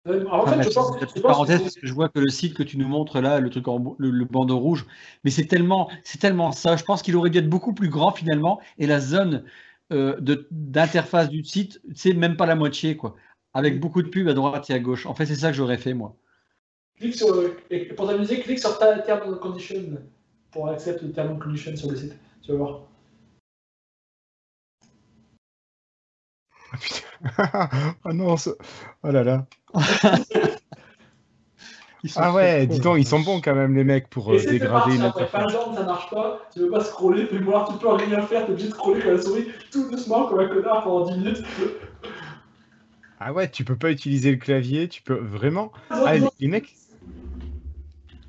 Euh, en fait, je pense, je parenthèse, parce que je vois que le site que tu nous montres là, le truc en le, bandeau rouge, mais c'est tellement, c'est tellement ça. Je pense qu'il aurait dû être beaucoup plus grand finalement, et la zone euh, d'interface du site, c'est même pas la moitié, quoi, avec beaucoup de pubs à droite et à gauche. En fait, c'est ça que j'aurais fait moi. Clique sur, pour t'amuser, clique sur ta term of condition pour accepter le term of condition sur le site. Tu vas voir. Ah putain. oh [laughs] non, oh là là. ah ouais, dis donc, ils sont bons quand même les mecs pour euh, dégrader une après, Par exemple, ça marche pas, tu veux pas scroller, fais voir, tu peux rien faire, t'es obligé de scroller comme la souris tout doucement comme un connard pendant 10 minutes. Ah ouais, tu peux pas utiliser le clavier, tu peux vraiment. Ah, les mecs,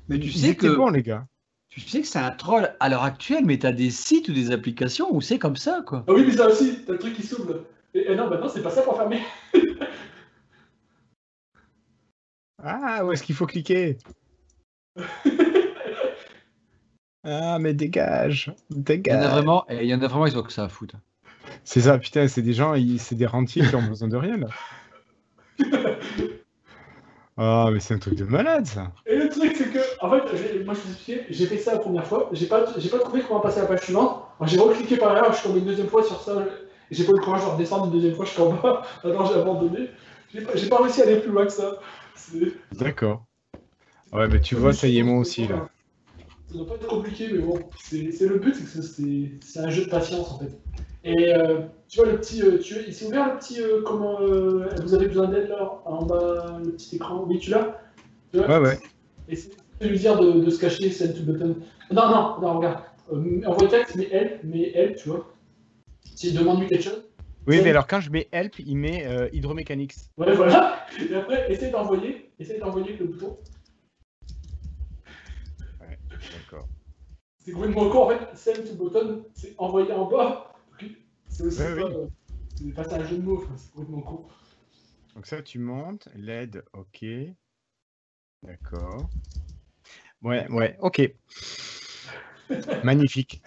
mais tu sais que bon, les gars. Tu sais que c'est un troll à l'heure actuelle, mais tu as des sites ou des applications où c'est comme ça, quoi. Ah oui, mais ça aussi, t'as le truc qui s'ouvre. Et, non, maintenant, c'est pas ça pour fermer. [laughs] ah, où est-ce qu'il faut cliquer? [laughs] Ah, mais dégage, dégage. Il y en a vraiment, il y en a vraiment, ils ont que ça à foutre. C'est ça, putain, c'est des gens, c'est des rentiers qui ont besoin de rien, là. [laughs] Ah, mais c'est un truc de malade ça. Et le truc, c'est que, en fait, moi je suis j'ai fait ça la première fois, j'ai pas, j'ai pas trouvé comment passer à la page suivante. J'ai recliqué par là, je suis tombé une deuxième fois sur ça, et j'ai pas eu le courage de redescendre une deuxième fois, je suis en bas, [laughs] alors j'ai abandonné. J'ai pas, pas réussi à aller plus loin que ça. D'accord. Ouais, mais tu vois, ça y est, moi aussi, là. Ça doit pas être compliqué, mais bon, c'est le but, c'est un jeu de patience, en fait. Et euh, tu vois, le petit. Euh, tu, il s'est ouvert le petit. Euh, comment. vous avez besoin d'aide, là En bas, le petit écran. Oui, tu l'as? Ouais, ouais. Et c'est de lui dire de, de se cacher, send to button. Non, non, non, regarde. envoie texte, mais help, mais help, tu vois. S'il demande lui quelque chose. Oui, mais alors quand je mets help, il met hydromechanics. Ouais, voilà. Et après, essaye d'envoyer. Essaye d'envoyer le bouton. Ouais, d'accord. C'est complètement con, en fait. Send to button, c'est envoyer en bas. C'est aussi ouais, pas, oui. c'est pas un jeu de mots, c'est complètement con. Donc ça, tu montes. LED, ok. D'accord. Ouais, ouais, ok. [laughs] Magnifique.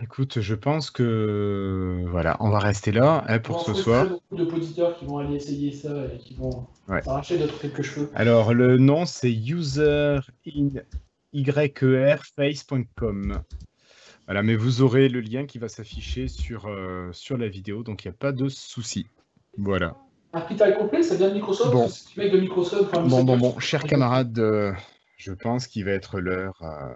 Écoute, je pense que voilà, on va rester là hein, pour ce soir. Il y a beaucoup d'auditeurs qui vont aller essayer ça et qui vont arracher d'autres quelques cheveux. Alors le nom c'est userinYerface.com. Voilà, mais vous aurez le lien qui va s'afficher sur, euh, sur la vidéo, donc il n'y a pas de souci. Voilà. Un petit complet, ça vient de Microsoft Bon, de Microsoft, bon, bon, bon, chers camarades, euh, je pense qu'il va être l'heure. Euh,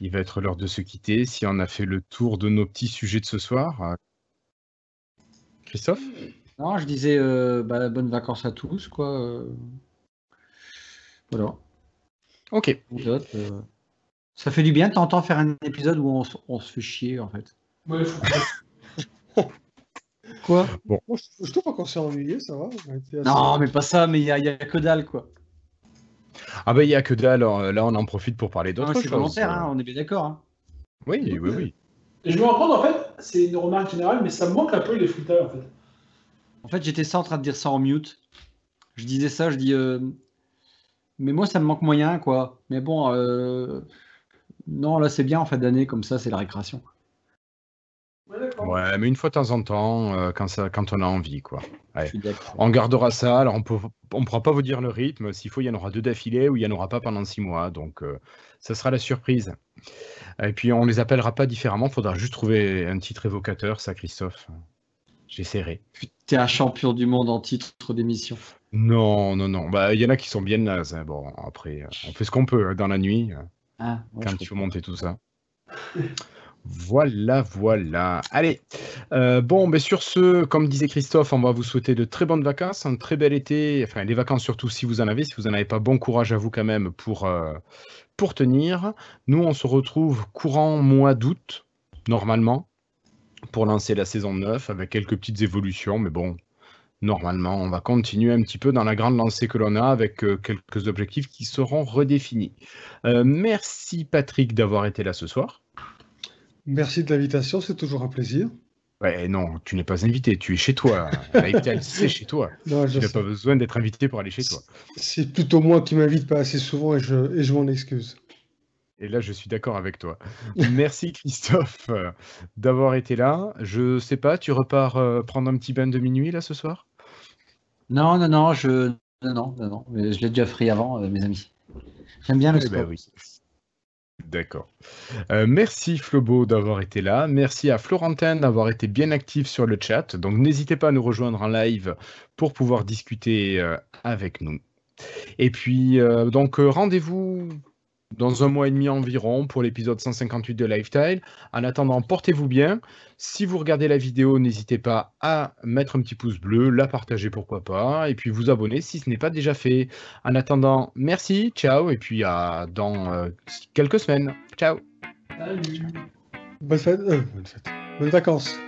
il va être l'heure de se quitter. Si on a fait le tour de nos petits sujets de ce soir. Euh, Christophe? Non, je disais euh, bah, bonnes vacances à tous, quoi. Voilà. Ok. ça fait du bien de t'entendre faire un épisode où on, se fait chier, en fait. Ouais, faut... Quoi? Bon. je, trouve pas qu'on s'est ennuyé, ça va. Non, mais pas ça, mais il n'y a, y a que dalle, quoi. Ah bah il n'y a que dalle, alors là on en profite pour parler d'autres choses. C'est volontaire, hein, on est bien d'accord. Hein. Oui, oui, oui. Et je me rends compte en fait, c'est une remarque générale, mais ça me manque un peu les footers en fait. En fait j'étais ça en train de dire ça en mute. Je disais ça, je dis... Euh, mais moi ça me manque moyen quoi. Mais bon, euh... non là c'est bien en fin d'année, comme ça c'est la récréation. Ouais, mais une fois de temps en temps, euh, quand, ça, quand on a envie, quoi. on gardera ça. Alors, on ne pourra pas vous dire le rythme. S'il faut, il y en aura deux d'affilée ou il n'y en aura pas pendant six mois. Donc, euh, ça sera la surprise. Et puis, on les appellera pas différemment. Il faudra juste trouver un titre évocateur, ça, Christophe. J'essaierai. es un champion du monde en titre d'émission. Non, non, non. Bah, il y en a qui sont bien nazes. Hein. Bon, après, euh, on fait ce qu'on peut hein, dans la nuit. Ah, quand il faut monter tout ça. Voilà, voilà. Allez, euh, bon, mais sur ce, comme disait Christophe, on va vous souhaiter de très bonnes vacances, un très bel été, enfin les vacances surtout si vous en avez, si vous n'en avez pas, bon courage à vous quand même pour, euh, pour tenir. Nous, on se retrouve courant mois d'août, normalement, pour lancer la saison 9 avec quelques petites évolutions, mais bon, normalement, on va continuer un petit peu dans la grande lancée que l'on a avec euh, quelques objectifs qui seront redéfinis. merci Patrick d'avoir été là ce soir. Merci de l'invitation, c'est toujours un plaisir. Ouais, non, tu n'es pas invité, tu es chez toi. [laughs] c'est chez toi. tu n'as pas besoin d'être invité pour aller chez toi. C'est plutôt moi qui m'invite pas assez souvent et je, et je m'en excuse. Et là, je suis d'accord avec toi. Merci Christophe euh, d'avoir été là. Je sais pas, tu repars euh, prendre un petit bain de minuit là ce soir? Non, non, non, je non, non, non, je l'ai déjà fait avant, euh, mes amis. J'aime bien le eh ben sport. oui. D'accord. Euh, merci Flobo d'avoir été là. Merci à Florentin d'avoir été bien actif sur le chat. Donc n'hésitez pas à nous rejoindre en live pour pouvoir discuter euh, avec nous. Et puis euh, donc rendez-vous dans un mois et demi environ pour l'épisode 158 de Lifestyle. En attendant, portez-vous bien. Si vous regardez la vidéo, n'hésitez pas à mettre un petit pouce bleu, la partager pourquoi pas, et puis vous abonner si ce n'est pas déjà fait. En attendant, merci, ciao, et puis à dans euh, quelques semaines. Ciao. Salut. Bonne fête, euh, bonne fête. Bonnes vacances.